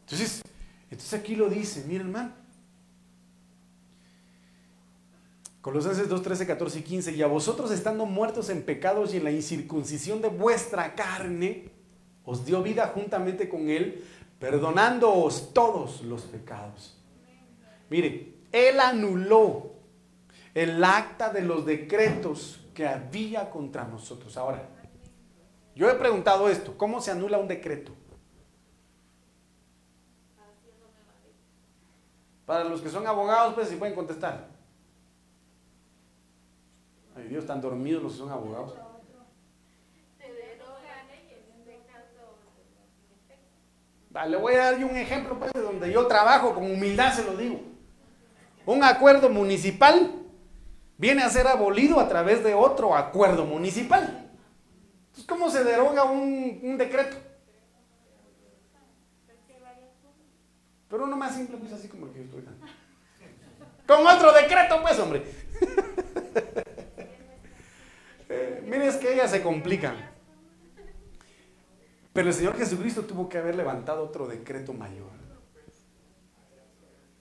Entonces, entonces aquí lo dice, miren hermano. Colosenses 2, 13, 14 y 15. Y a vosotros estando muertos en pecados y en la incircuncisión de vuestra carne, os dio vida juntamente con Él, perdonándoos todos los pecados. Mire, Él anuló el acta de los decretos que había contra nosotros. Ahora, yo he preguntado esto, ¿cómo se anula un decreto? Para los que son abogados, pues si pueden contestar. Ay Dios, están dormidos los que son abogados. le voy a dar un ejemplo pues, de donde yo trabajo, con humildad se lo digo. Un acuerdo municipal viene a ser abolido a través de otro acuerdo municipal. Entonces, ¿cómo se deroga un, decreto? Pero uno más simple, pues así como el que yo estoy dando. Con otro decreto, pues, hombre. eh, miren, es que ellas se complican. Pero el Señor Jesucristo tuvo que haber levantado otro decreto mayor.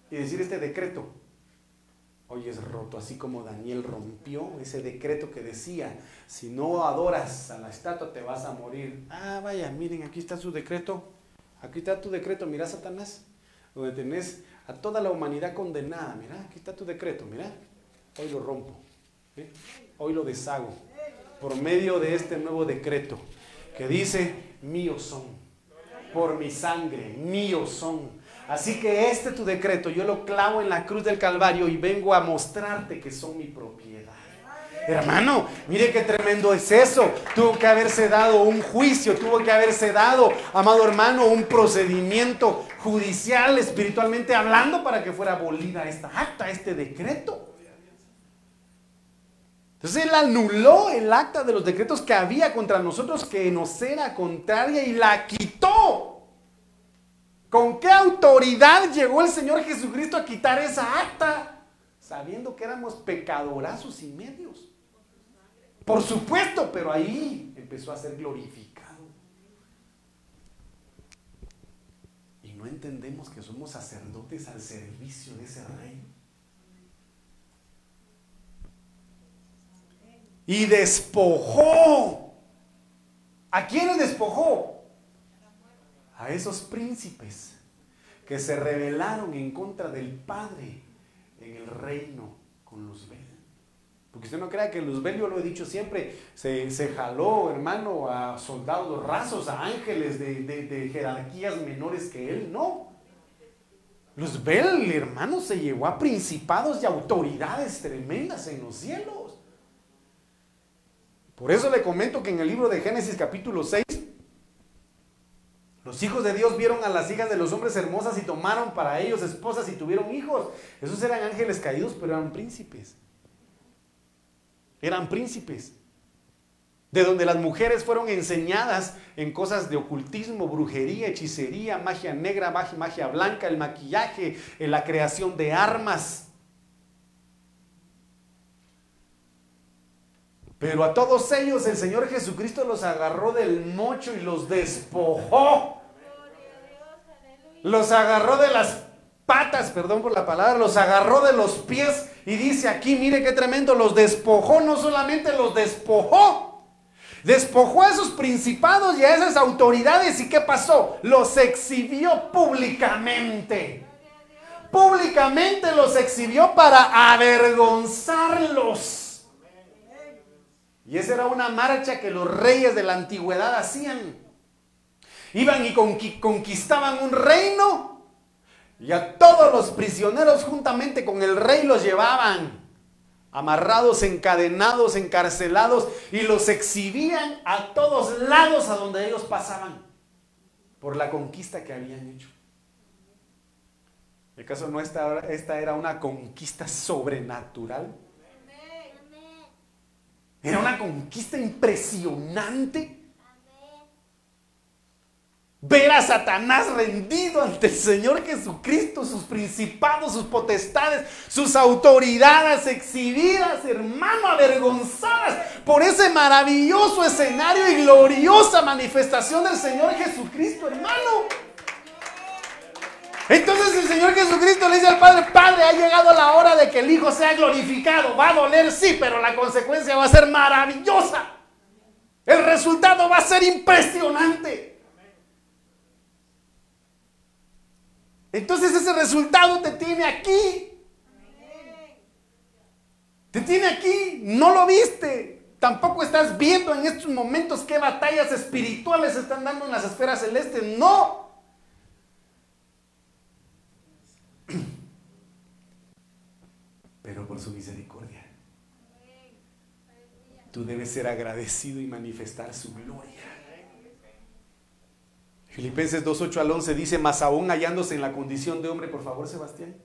Y decir este decreto hoy es roto, así como Daniel rompió ese decreto que decía, si no adoras a la estatua te vas a morir. Ah, vaya, miren, aquí está su decreto, aquí está tu decreto, mira Satanás, donde tenés a toda la humanidad condenada, mira, aquí está tu decreto, mira, hoy lo rompo, ¿eh? hoy lo deshago, por medio de este nuevo decreto, que dice, míos son, por mi sangre, míos son Así que este tu decreto yo lo clavo en la cruz del Calvario y vengo a mostrarte que son mi propiedad. Hermano, mire qué tremendo es eso. Tuvo que haberse dado un juicio, tuvo que haberse dado, amado hermano, un procedimiento judicial, espiritualmente hablando, para que fuera abolida esta acta, este decreto. Entonces él anuló el acta de los decretos que había contra nosotros que nos era contraria y la quitó. ¿Con qué autoridad llegó el Señor Jesucristo a quitar esa acta? Sabiendo que éramos pecadorazos y medios. Por supuesto, pero ahí empezó a ser glorificado. Y no entendemos que somos sacerdotes al servicio de ese rey. y despojó. ¿A quiénes despojó? A esos príncipes que se rebelaron en contra del Padre en el reino con Luzbel. Porque usted no crea que Luzbel, yo lo he dicho siempre, se, jaló, hermano, a soldados rasos, a ángeles de, de jerarquías menores que él. No. Luzbel, hermano, se llevó a principados y autoridades tremendas en los cielos. Por eso le comento que en el libro de Génesis capítulo 6, los hijos de Dios vieron a las hijas de los hombres hermosas y tomaron para ellos esposas y tuvieron hijos. Esos eran ángeles caídos, pero eran príncipes. Eran príncipes. De donde las mujeres fueron enseñadas en cosas de ocultismo, brujería, hechicería, magia negra, magia blanca, el maquillaje, en la creación de armas. Pero a todos ellos el Señor Jesucristo los agarró del mocho y los despojó. Los agarró de las patas, perdón por la palabra, los agarró de los pies y dice aquí, mire qué tremendo, los despojó, no solamente los despojó, despojó a esos principados y a esas autoridades y qué pasó, los exhibió públicamente. Públicamente los exhibió para avergonzarlos. Y esa era una marcha que los reyes de la antigüedad hacían. Iban y conquistaban un reino y a todos los prisioneros juntamente con el rey los llevaban amarrados, encadenados, encarcelados y los exhibían a todos lados a donde ellos pasaban por la conquista que habían hecho. ¿El caso no esta, esta era una conquista sobrenatural? Era una conquista impresionante. Ver a Satanás rendido ante el Señor Jesucristo, sus principados, sus potestades, sus autoridades exhibidas, hermano, avergonzadas por ese maravilloso escenario y gloriosa manifestación del Señor Jesucristo, hermano. Entonces el Señor Jesucristo le dice al Padre, Padre, ha llegado la hora de que el Hijo sea glorificado. Va a doler, sí, pero la consecuencia va a ser maravillosa. El resultado va a ser impresionante. Entonces ese resultado te tiene aquí. Te tiene aquí. No lo viste. Tampoco estás viendo en estos momentos qué batallas espirituales están dando en las esferas celestes. No. Por su misericordia. Tú debes ser agradecido y manifestar su gloria. Filipenses 2.8 al 11 dice, más aún hallándose en la condición de hombre, por favor Sebastián.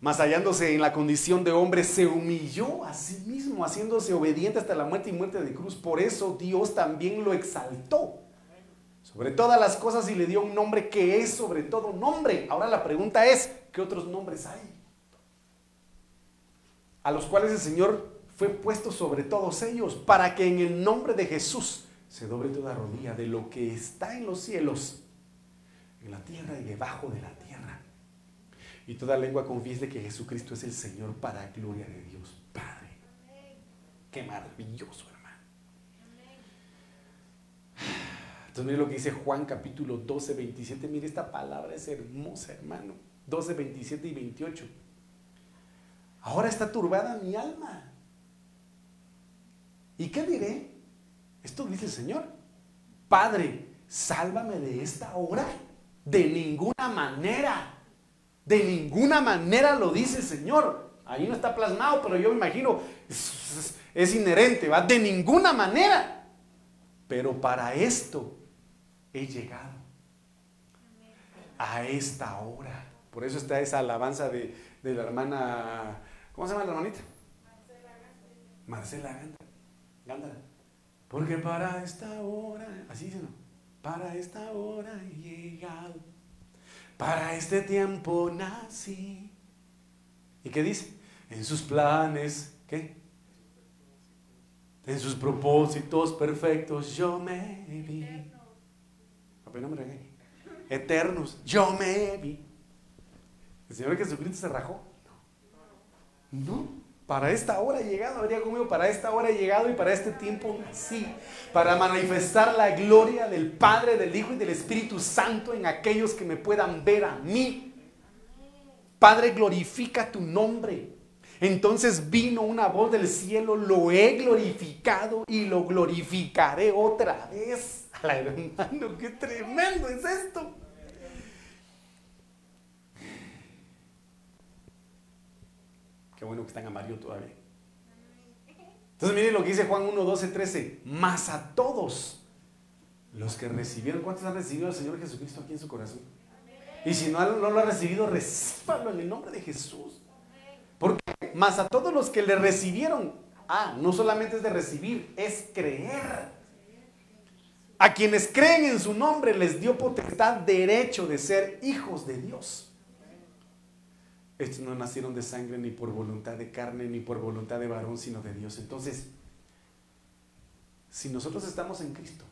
Más hallándose en la condición de hombre, se humilló a sí mismo, haciéndose obediente hasta la muerte y muerte de cruz. Por eso Dios también lo exaltó sobre todas las cosas y le dio un nombre que es sobre todo nombre. Ahora la pregunta es, ¿qué otros nombres hay? A los cuales el Señor fue puesto sobre todos ellos, para que en el nombre de Jesús se doble toda rodilla de lo que está en los cielos, en la tierra y debajo de la tierra. Y toda lengua confiese que Jesucristo es el Señor para gloria de Dios Padre. Qué maravilloso, Entonces mire lo que dice Juan capítulo 12, 27. Mire, esta palabra es hermosa, hermano. 12, 27 y 28. Ahora está turbada mi alma. ¿Y qué diré? Esto dice el Señor. Padre, sálvame de esta hora. De ninguna manera. De ninguna manera lo dice el Señor. Ahí no está plasmado, pero yo me imagino, es, inherente, ¿va? De ninguna manera. Pero para esto he llegado a esta hora. Por eso está esa alabanza de, la hermana, ¿cómo se llama la hermanita? Marcela Gándara. Porque para esta hora, así dice, ¿no? Para esta hora he llegado. Para este tiempo nací. ¿Y qué dice? En sus planes, ¿qué? En sus propósitos perfectos yo me vi. Me Eternos, yo me vi. ¿El Señor Jesucristo se rajó? No. Para esta hora he llegado, habría conmigo, para esta hora he llegado y para este tiempo sí, para manifestar la gloria del Padre, del Hijo y del Espíritu Santo en aquellos que me puedan ver a mí. Padre, glorifica tu nombre. Entonces vino una voz del cielo, lo he glorificado y lo glorificaré otra vez. Hermano, qué tremendo es esto. Qué bueno que están amarillo todavía. Entonces miren lo que dice Juan 1, 12, 13. Más a todos los que recibieron, ¿cuántos han recibido al Señor Jesucristo aquí en su corazón? Y si no, no lo ha recibido, recíbalo en el nombre de Jesús. Porque más a todos los que le recibieron, ah, no solamente es de recibir, es creer. A quienes creen en su nombre les dio potestad, derecho de ser hijos de Dios. Estos no nacieron de sangre ni por voluntad de carne ni por voluntad de varón, sino de Dios. Entonces, si nosotros estamos en Cristo,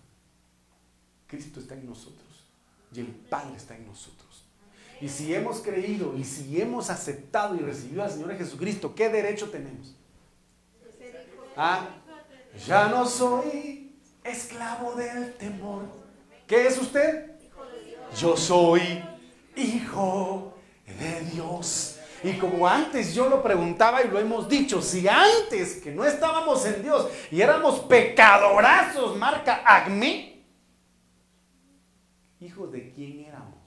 Cristo está en nosotros y el Padre está en nosotros. Y si hemos creído y si hemos aceptado y recibido al Señor Jesucristo, ¿qué derecho tenemos? Ah, ya no soy esclavo del temor. ¿Qué es usted? Yo soy hijo de Dios. Y como antes yo lo preguntaba y lo hemos dicho, si antes que no estábamos en Dios y éramos pecadorazos, marca Acme, hijos de quién éramos?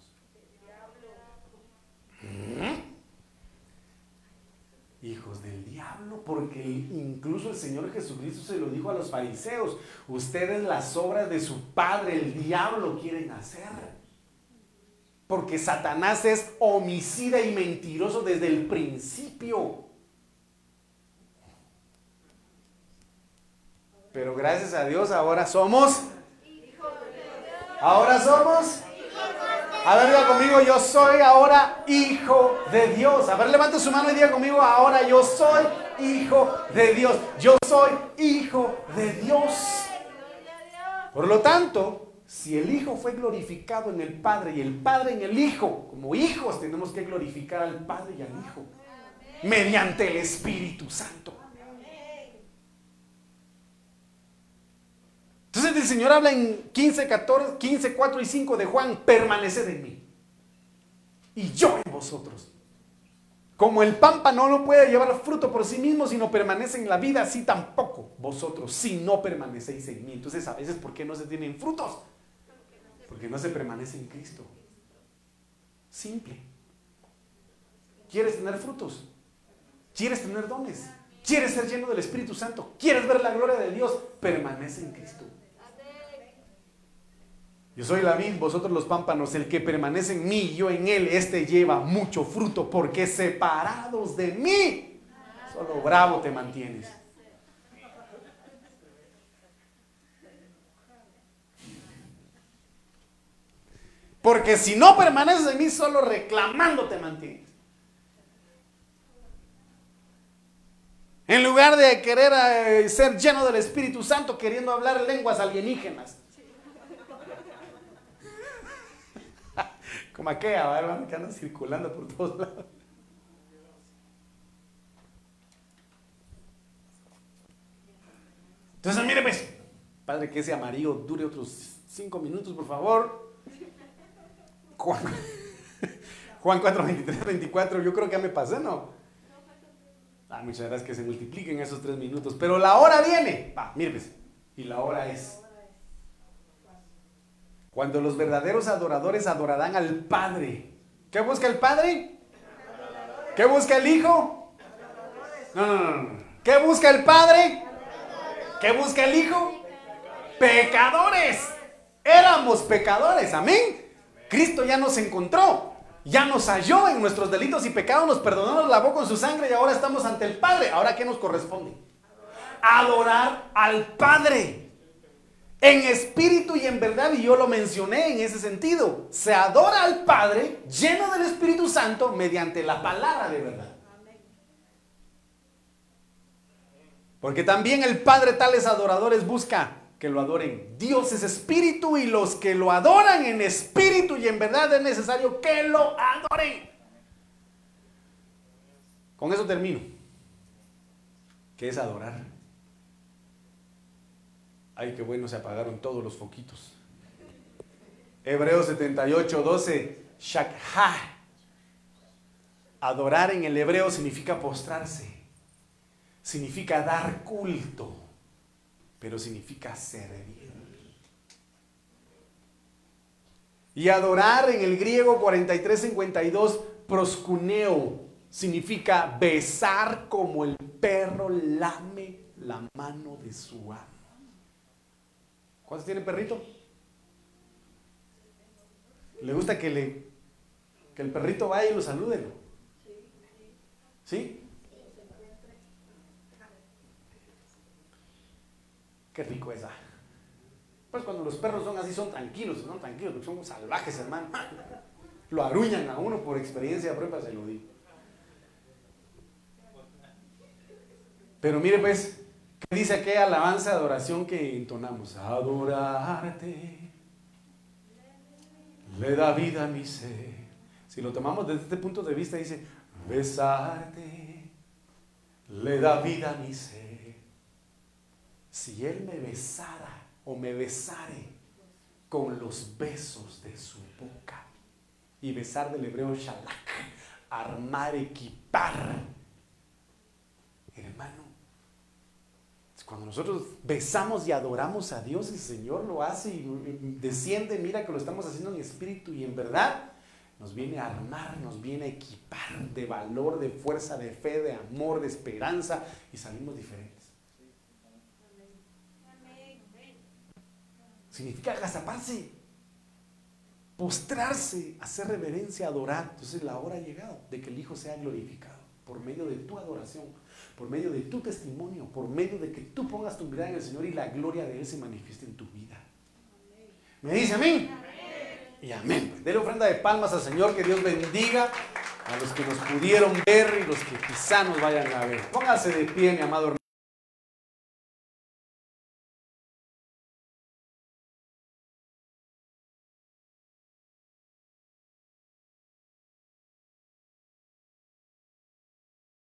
¿Mm? Hijos del diablo, porque incluso el Señor Jesucristo se lo dijo a los fariseos, ustedes las obras de su padre, el diablo, quieren hacer. Porque Satanás es homicida y mentiroso desde el principio. Pero gracias a Dios ahora somos. Ahora somos. A ver, diga conmigo, yo soy ahora hijo de Dios. A ver, levante su mano y diga conmigo, ahora yo soy hijo de Dios. Yo soy hijo de Dios. Por lo tanto, si el Hijo fue glorificado en el Padre y el Padre en el Hijo, como hijos tenemos que glorificar al Padre y al Hijo mediante el Espíritu Santo. Entonces el Señor habla en 15, 14, 15, 4 y 5 de Juan, permaneced en mí y yo en vosotros. Como el pámpano no puede llevar fruto por sí mismo, sino permanece en la vida, así tampoco vosotros, si no permanecéis en mí. Entonces, a veces, ¿por qué no se tienen frutos? Porque no se permanece en Cristo. Simple. ¿Quieres tener frutos? ¿Quieres tener dones? ¿Quieres ser lleno del Espíritu Santo? ¿Quieres ver la gloria de Dios? Permanece en Cristo. Yo soy la vid, vosotros los pámpanos, el que permanece en mí, yo en él, este lleva mucho fruto, porque separados de mí, solo bravo te mantienes. Porque si no permaneces en mí, solo reclamando te mantienes. En lugar de querer eh, ser lleno del Espíritu Santo, queriendo hablar lenguas alienígenas. Como aquella, ¿verdad? Que anda circulando por todos lados. Entonces, mire pues, Padre, que ese amarillo dure otros cinco minutos, por favor. Juan, Juan 4, 23, 24, yo creo que ya me pasé, ¿no? Ah, muchas gracias que se multipliquen esos tres minutos. Pero la hora viene. Va, Y la hora es. Cuando los verdaderos adoradores adorarán al Padre. ¿Qué busca el Padre? ¿Qué busca el Hijo? No, no, no. ¿Qué busca el Padre? ¿Qué busca el Hijo? Pecadores. Éramos pecadores. Amén. Cristo ya nos encontró, ya nos halló en nuestros delitos y pecados, nos perdonó, nos lavó con su sangre y ahora estamos ante el Padre. Ahora, ¿qué nos corresponde? adorar al Padre. En espíritu y en verdad, y yo lo mencioné en ese sentido, se adora al Padre lleno del Espíritu Santo mediante la palabra de verdad. Porque también el Padre tales adoradores busca que lo adoren. Dios es espíritu y los que lo adoran en espíritu y en verdad es necesario que lo adoren. Con eso termino. ¿Qué es adorar? Ay, qué bueno, se apagaron todos los foquitos. Hebreos 78, 12. Shakha. Adorar en el hebreo significa postrarse. Significa dar culto. Pero significa servir. Y adorar en el griego 43-52, proscuneo, significa besar como el perro lame la mano de su amo. ¿Cuántos tiene perrito? ¿Le gusta que, le, que el perrito vaya y lo salude? ¿Sí? Qué rico esa. Pues cuando los perros son así, son tranquilos, son tranquilos, porque son salvajes, hermano. Lo aruñan a uno por experiencia propia, se lo digo. Pero mire pues, ¿qué dice aquella alabanza de adoración que entonamos? Adorarte le da vida a mi ser. Si lo tomamos desde este punto de vista, dice, besarte le da vida a mi ser. Si Él me besara o me besare con los besos de su boca, y besar del hebreo shalak, armar, equipar, hermano, cuando nosotros besamos y adoramos a Dios, el Señor lo hace y desciende, mira que lo estamos haciendo en espíritu y en verdad, nos viene a armar, nos viene a equipar de valor, de fuerza, de fe, de amor, de esperanza y salimos diferentes. Significa agazaparse, postrarse, hacer reverencia, adorar. Entonces la hora ha llegado de que el Hijo sea glorificado por medio de tu adoración por medio de tu testimonio, por medio de que tú pongas tu mirada en el Señor y la gloria de Él se manifieste en tu vida. ¿Me dice amén? Y amén. Dele ofrenda de palmas al Señor, que Dios bendiga a los que nos pudieron ver y los que quizá nos vayan a ver. Póngase de pie, mi amado hermano.